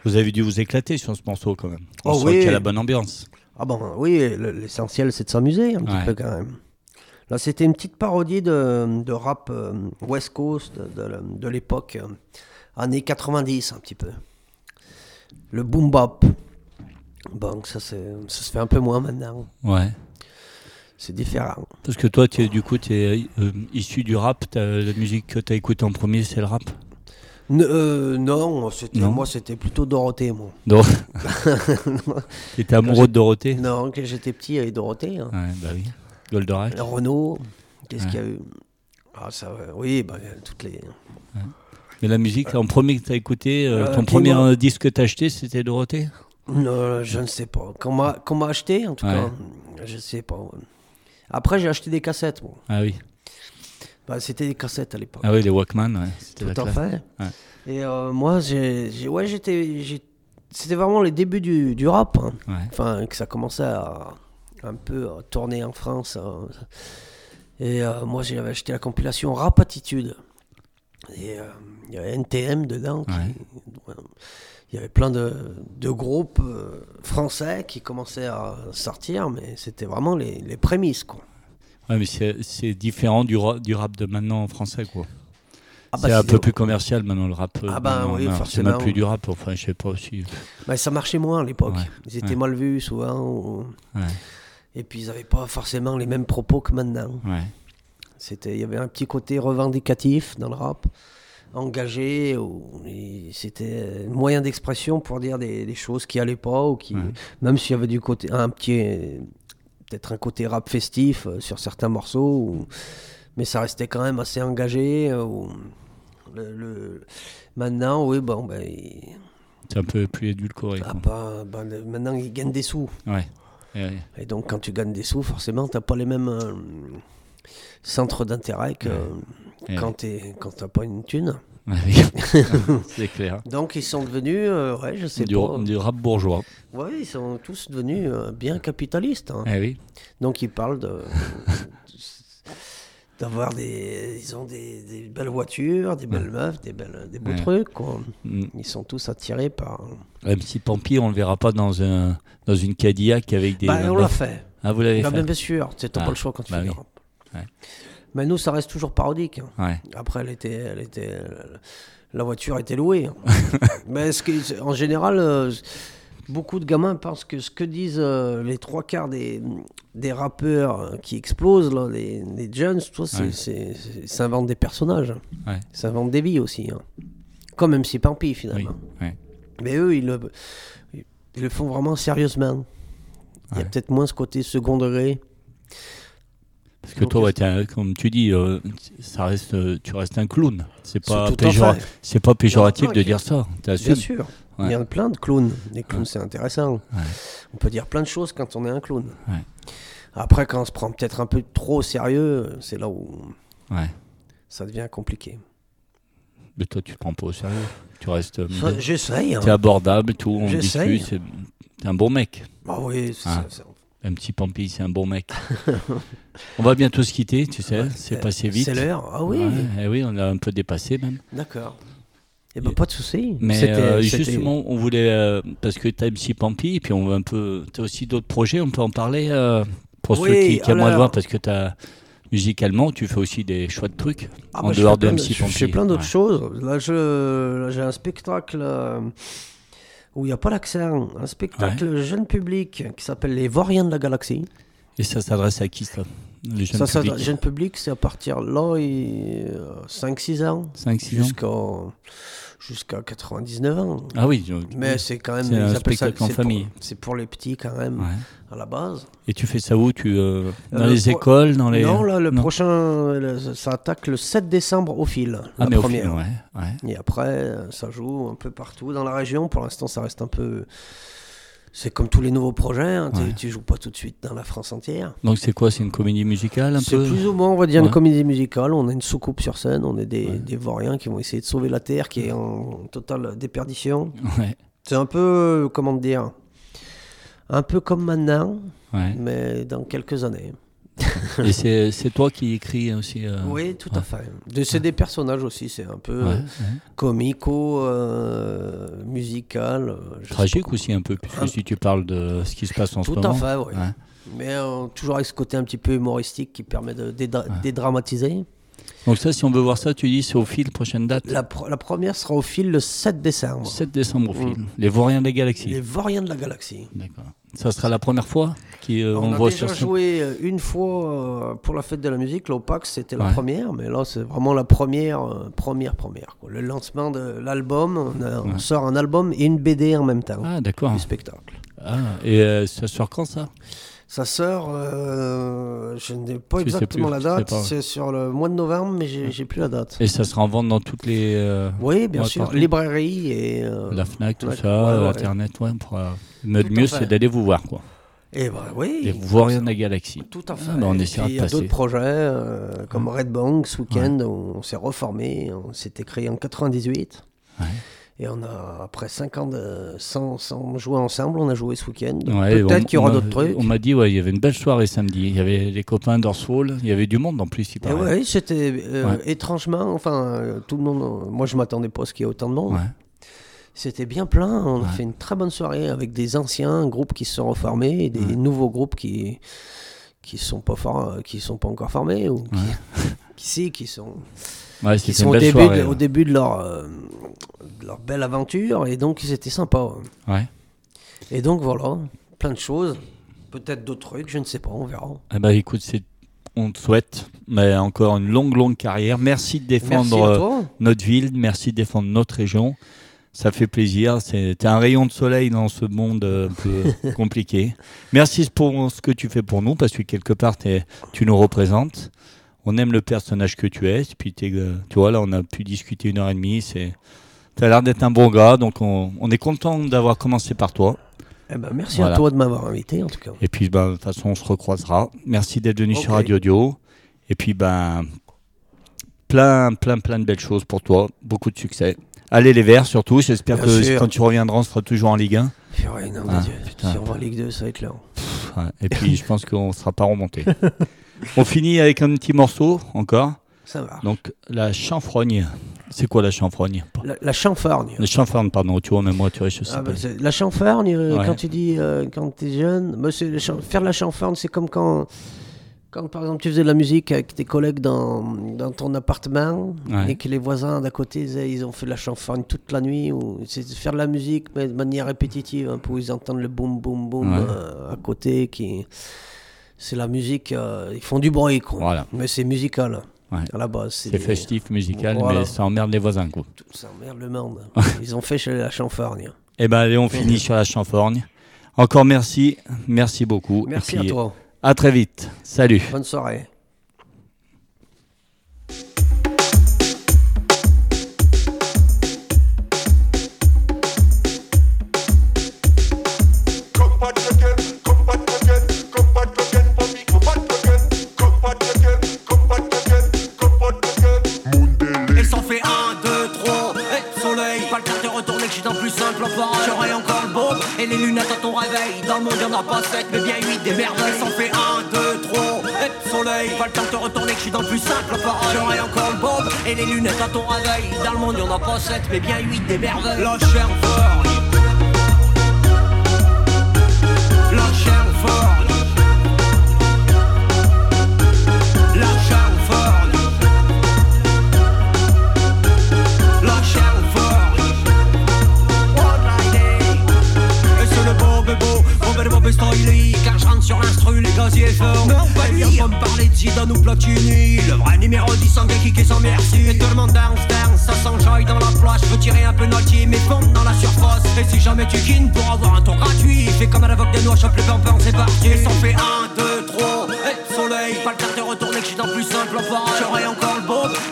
Vous avez dû vous éclater sur ce morceau quand même. On Oh sent oui. qu'il y a la bonne ambiance. Ah bon, oui, le- l'essentiel c'est de s'amuser un petit peu quand même. Là, c'était une petite parodie de, de rap euh, West Coast de, de- de l'époque, euh, années 90 un petit peu. Le boom bap. Bon, ça se fait un peu moins maintenant. Ouais. C'est différent. Parce que toi, tu es, du coup, tu es euh, issu du rap. La musique que tu as écoutée en premier, c'est le rap? N- euh, non, moi c'était plutôt Dorothée, moi. Donc, tu étais amoureux de Dorothée? Non, quand j'étais petit, il y avait Dorothée. hein. Ouais, bah oui. Goldorak. Renault, qu'est-ce Ouais. qu'il y a eu? Ah, ça, oui, bah, toutes les. Mais la musique, en premier que tu as écouté, euh, ton premier disque que tu as acheté, c'était Dorothée? Non, je ne sais pas. Qu'on m'a acheté, en tout cas, je sais pas. Après, j'ai acheté des cassettes. Bon. Ah oui. Bah, C'était des cassettes à l'époque. Ah oui, les Walkman, ouais. C'était la tout à classe. fait. Ouais. Et euh, moi, j'ai, ouais, j'étais, c'était vraiment les débuts du, du rap. hein. Ouais. Enfin, que ça commençait à un peu à tourner en France. hein. Et euh, moi, j'avais acheté la compilation Rap Attitude. Et euh, il y avait NTM dedans. qui-. Il y avait plein de, de groupes euh, français qui commençaient à sortir, mais c'était vraiment les, les prémices. Quoi. Ouais, mais c'est c'est différent du, ra- du rap de maintenant en français, quoi. Ah bah, c'est un peu plus commercial maintenant le rap. euh, Ah bah oui, non, C'est forcément. même plus du rap, enfin, je sais pas si. Bah, ça marchait moins à l'époque. Ouais, Ils étaient ouais. mal vus souvent. ou- Ouais, Et puis ils n'avaient pas forcément les mêmes propos que maintenant. C'était, il y avait un petit côté revendicatif dans le rap, engagé. C'était un moyen d'expression pour dire des, des choses qui allaient pas ou qui, Ouais. même s'il y avait du côté un petit, peut-être un côté rap festif euh, sur certains morceaux, ou- mais ça restait quand même assez engagé. euh, ou- le, le- maintenant, oui, bon, ben, il- C'est un peu plus édulcoré. ah, bah, ben, maintenant ils gagnent des sous. Ouais. Ouais, ouais. Et donc, quand tu gagnes des sous, forcément, tu n'as pas les mêmes euh, centres d'intérêt que Ouais. Quand tu n'as pas une thune. Oui. c'est clair. Donc, ils sont devenus, euh, ouais, je sais Du, pas. du rap bourgeois. Ouais, ils sont tous devenus euh, bien capitalistes. hein. Eh oui. Donc, ils parlent de. d'avoir des ils ont des, des belles voitures des belles meufs des belles des beaux Ouais. trucs quoi. Mm. ils sont tous attirés par MC Pampi, on le verra pas dans, un, dans une Cadillac avec des. bah, on l'a fait Ah, vous l'avez Bah, fait bien sûr tu n'as Ah, pas le choix quand tu bah oui. rap. Ouais. Mais nous ça reste toujours parodique hein. Ouais. Après, elle était, elle était, la voiture était louée. hein. Mais ce en général, euh, beaucoup de gamins pensent que ce que disent euh, les trois quarts des, des rappeurs qui explosent, là, les, les jeunes, toi, c'est, Ouais. s'inventent des personnages. Ouais. Ils s'inventent des vies aussi. hein. Comme MC Pampi, finalement. Mais eux, ils le, ils le font vraiment sérieusement. Il y a peut-être moins ce côté second degré. Parce que Donc, toi, ouais, t'es un- comme tu dis, euh, ça reste, euh, tu restes un clown. C'est pas, C'est péjora- pas péjoratif Non, non, de dire ça. Bien sûr. Ouais. Il y en a plein de clowns. Les clowns, c'est intéressant. Ouais. On peut dire plein de choses quand on est un clown. Ouais. Après, quand on se prend peut-être un peu trop au sérieux, c'est là où Ouais. ça devient compliqué. Mais toi, tu te prends pas au sérieux. Tu restes. euh, Ça, J'essaye. hein. T'es abordable, tout. On J'essaye. discute. c'est- T'es un bon mec. Ah oui, c'est- Ah. c'est- Un petit Pampi, c'est un bon mec. on va bientôt se quitter, tu sais. c'est passé vite. C'est l'heure. Ah oui, Ouais, eh oui, on a un peu dépassé même. d'accord. Eh ben, pas de souci. Mais euh, justement, on voulait. euh, parce que tu as MC Pampi, et puis on veut un peu. Tu as aussi d'autres projets, on peut en parler euh, pour ceux qui, qui alors- voir, parce que tu as. Musicalement, tu fais aussi des chouettes trucs Ah en bah, dehors de MC Pampi. Je fais plein d'autres Ouais. choses. Là, j'ai un spectacle où il n'y a pas l'accent. Un spectacle jeune public qui s'appelle Les Vauriens de la Galaxie. Et ça s'adresse à qui ça Les jeunes Ça, ça, publics? jeune public, c'est à partir là, 5-6 ans. 5-6 ans Jusqu'à jusqu'à 99 ans. Ah oui, donc- Mais c'est quand même. Un ça- spectacle en c'est pour- famille. C'est pour les petits quand même, Ouais. à la base. Et tu fais ça où tu, euh, Dans Euh, les écoles dans les... Non, là, le non. prochain, le- ça attaque le 7 décembre au fil. Ah, la mais au première. ouais. Et après, euh, ça joue un peu partout dans la région. Pour l'instant, ça reste un peu. C'est comme tous les nouveaux projets. hein, tu- Ouais. Tu, joues pas tout de suite dans la France entière. Donc c'est quoi? C'est une comédie musicale un C'est plus ou moins, on va dire, Ouais. une comédie musicale. On a une soucoupe sur scène. On est des, Ouais. des vauriens qui vont essayer de sauver la Terre qui est en totale déperdition. C'est un peu, comment dire, un peu comme maintenant, mais dans quelques années. Et c'est toi qui écris aussi euh, Oui, tout à fait. C'est des personnages aussi, c'est un peu ouais, euh, comico, euh, musical. Tragique aussi un peu, puisque Un- si tu parles de ce qui se passe en Tout ce à moment. fait, oui. Mais euh, toujours avec ce côté un petit peu humoristique qui permet de dédra- dédramatiser. Donc ça, si on veut voir ça, tu dis c'est au fil, prochaine date La, pro- la première sera au fil le 7 décembre. 7 décembre au fil. Mm. Les Vauriens des Galaxies. Les Vauriens de la Galaxie. D'accord. Ça sera la première fois qu'on on, a voit déjà sur ce- joué euh, une fois euh, pour la fête de la musique, l'Opax c'était la Ouais. première, mais là c'est vraiment la première, euh, première, première. quoi. Le lancement de l'album, on, a- on sort un album et une BD en même temps Ah, d'accord. du spectacle. Ah, et euh, ça sort quand ça? Ça sort, euh, je n'ai pas Tu exactement plus, la date, ouais. c'est sur le mois de novembre, mais j'ai plus la date. Et ça sera en vente dans toutes les. euh, Oui, bien sûr, partout. librairie et... euh, la Fnac, tout ça, ouais. Internet, ouais. Pour, mais Tout le à mieux, fait. c'est d'aller vous voir, quoi. Et bah oui. Les Vauriens de la Galaxie. Tout à fait. Ah, bah, on Et essaiera puis, de Il y a d'autres projets euh, comme Red Bank ce week-end où on s'est reformé. On s'était créé en 98. Ouais. Et on a, après 5 ans de, sans, sans jouer ensemble, on a joué ce week-end. Ouais, Peut-être qu'il y aura d'autres trucs. On m'a dit, ouais, il y avait une belle soirée samedi. Il y avait les copains d'Orswall, il y avait du monde en plus, il ouais, c'était euh, Ouais. étrangement, enfin, euh, tout le monde, euh, moi je m'attendais pas à ce qu'il y ait autant de monde. C'était bien plein, on a fait une très bonne soirée avec des anciens groupes qui se sont reformés et des nouveaux groupes qui qui sont pas for- qui sont pas encore formés ou qui, qui si, qui sont Ouais, qui sont au début, de, au ouais. début de leur, euh, leur belle aventure et donc c'était sympa. Ouais. Et donc voilà, plein de choses, peut-être d'autres trucs, je ne sais pas, on verra. Eh ben, écoute, c'est- on te souhaite mais encore une longue, longue carrière. Merci de défendre Merci euh, notre ville, merci de défendre notre région. Ça fait plaisir. C'est un rayon de soleil dans ce monde euh, un peu compliqué. Merci pour ce que tu fais pour nous, parce que quelque part, tu nous représentes. On aime le personnage que tu es. Puis, euh, tu vois, là, on a pu discuter une heure et demie. C'est, tu as l'air d'être un bon gars. Donc, on, on est content d'avoir commencé par toi. Eh ben, merci Voilà. à toi de m'avoir invité en tout cas. Et puis, ben, de toute façon, on se recroisera. Merci d'être venu sur. Radio Dio. Et puis, ben, plein, plein, plein de belles choses pour toi. Beaucoup de succès. Allez, les Verts, surtout. J'espère que sûr. quand tu reviendras, on sera toujours en Ligue 1. Purée, non, Ah, Dieu. Si on va en Ligue 2, ça va être là. Ouais. Et puis, je pense qu'on ne sera pas remonté. on finit avec un petit morceau encore. Ça va. Donc, la chanfrogne. C'est quoi la chanfrogne La, la chanfargne. La chanfrogne, pardon. Tu vois, même moi, tu vois, je sais Ah, pas. bah, c'est- la chanfargne, euh, Ouais. quand tu dis euh, quand tu es jeune, bah, faire la chanfargne, c'est comme quand, quand par exemple tu faisais de la musique avec tes collègues dans, dans ton appartement Ouais. et que les voisins d'à côté ils ont fait de la chanfargne toute la nuit. ou C'est faire de la musique mais de manière répétitive hein, pour ils entendent le boum boum boum Ouais. euh, à côté. qui C'est la musique, euh, ils font du bruit quoi. Voilà. Mais c'est musical Ouais. à la base. C'est festif, musical, Voilà. mais ça emmerde les voisins, quoi. Ça emmerde le monde. Ils ont fait chez la chanfargne. Eh ben, allez, on finit sur la chanforgne. Encore merci. Merci beaucoup. Merci puis, à toi. À très vite. Salut. Bonne soirée. Et les lunettes à ton réveil Dans le monde y'en a pas sept mais bien huit des merveilles S'en fait un, deux, trois, et soleil, pas le temps de retourner que je suis dans le plus simple appareil. J'aurai encore le beau et les lunettes à ton réveil Dans le monde y'en a pas sept mais bien huit des merveilles. La chair La chair fort Et Styly Car je rentre sur l'instru, les gaziers forts Non, pas lui Viens me parler de Zidane ou Platini. Le vrai numéro 10 sans qui sans merci. Et tout le monde dance, dance, ça s'enjaille dans la plage. Je veux tirer un peu penalty, mais fondre dans la surface. Et si jamais tu kines pour avoir un tour gratuit Fais comme à la vogue des noix, chope les pampers, c'est parti. Et s'en fait un, deux, trois, et soleil. Pas le temps de retourner que je suis dans le plus simple appareil J'aurai encore le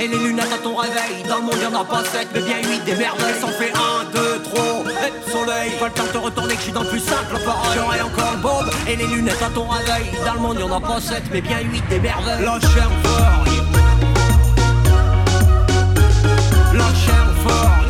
et les lunettes à ton réveil Dans le monde y'en a pas sept, mais bien huit des merveilles S'en fait un, deux, trois, et soleil Pas le temps de retourner que je suis dans le plus simple appareil. J'aurai encore le beau et les lunettes à ton réveil Dans le monde y'en a pas sept, mais bien huit des merveilles. La chair fort. La chair fort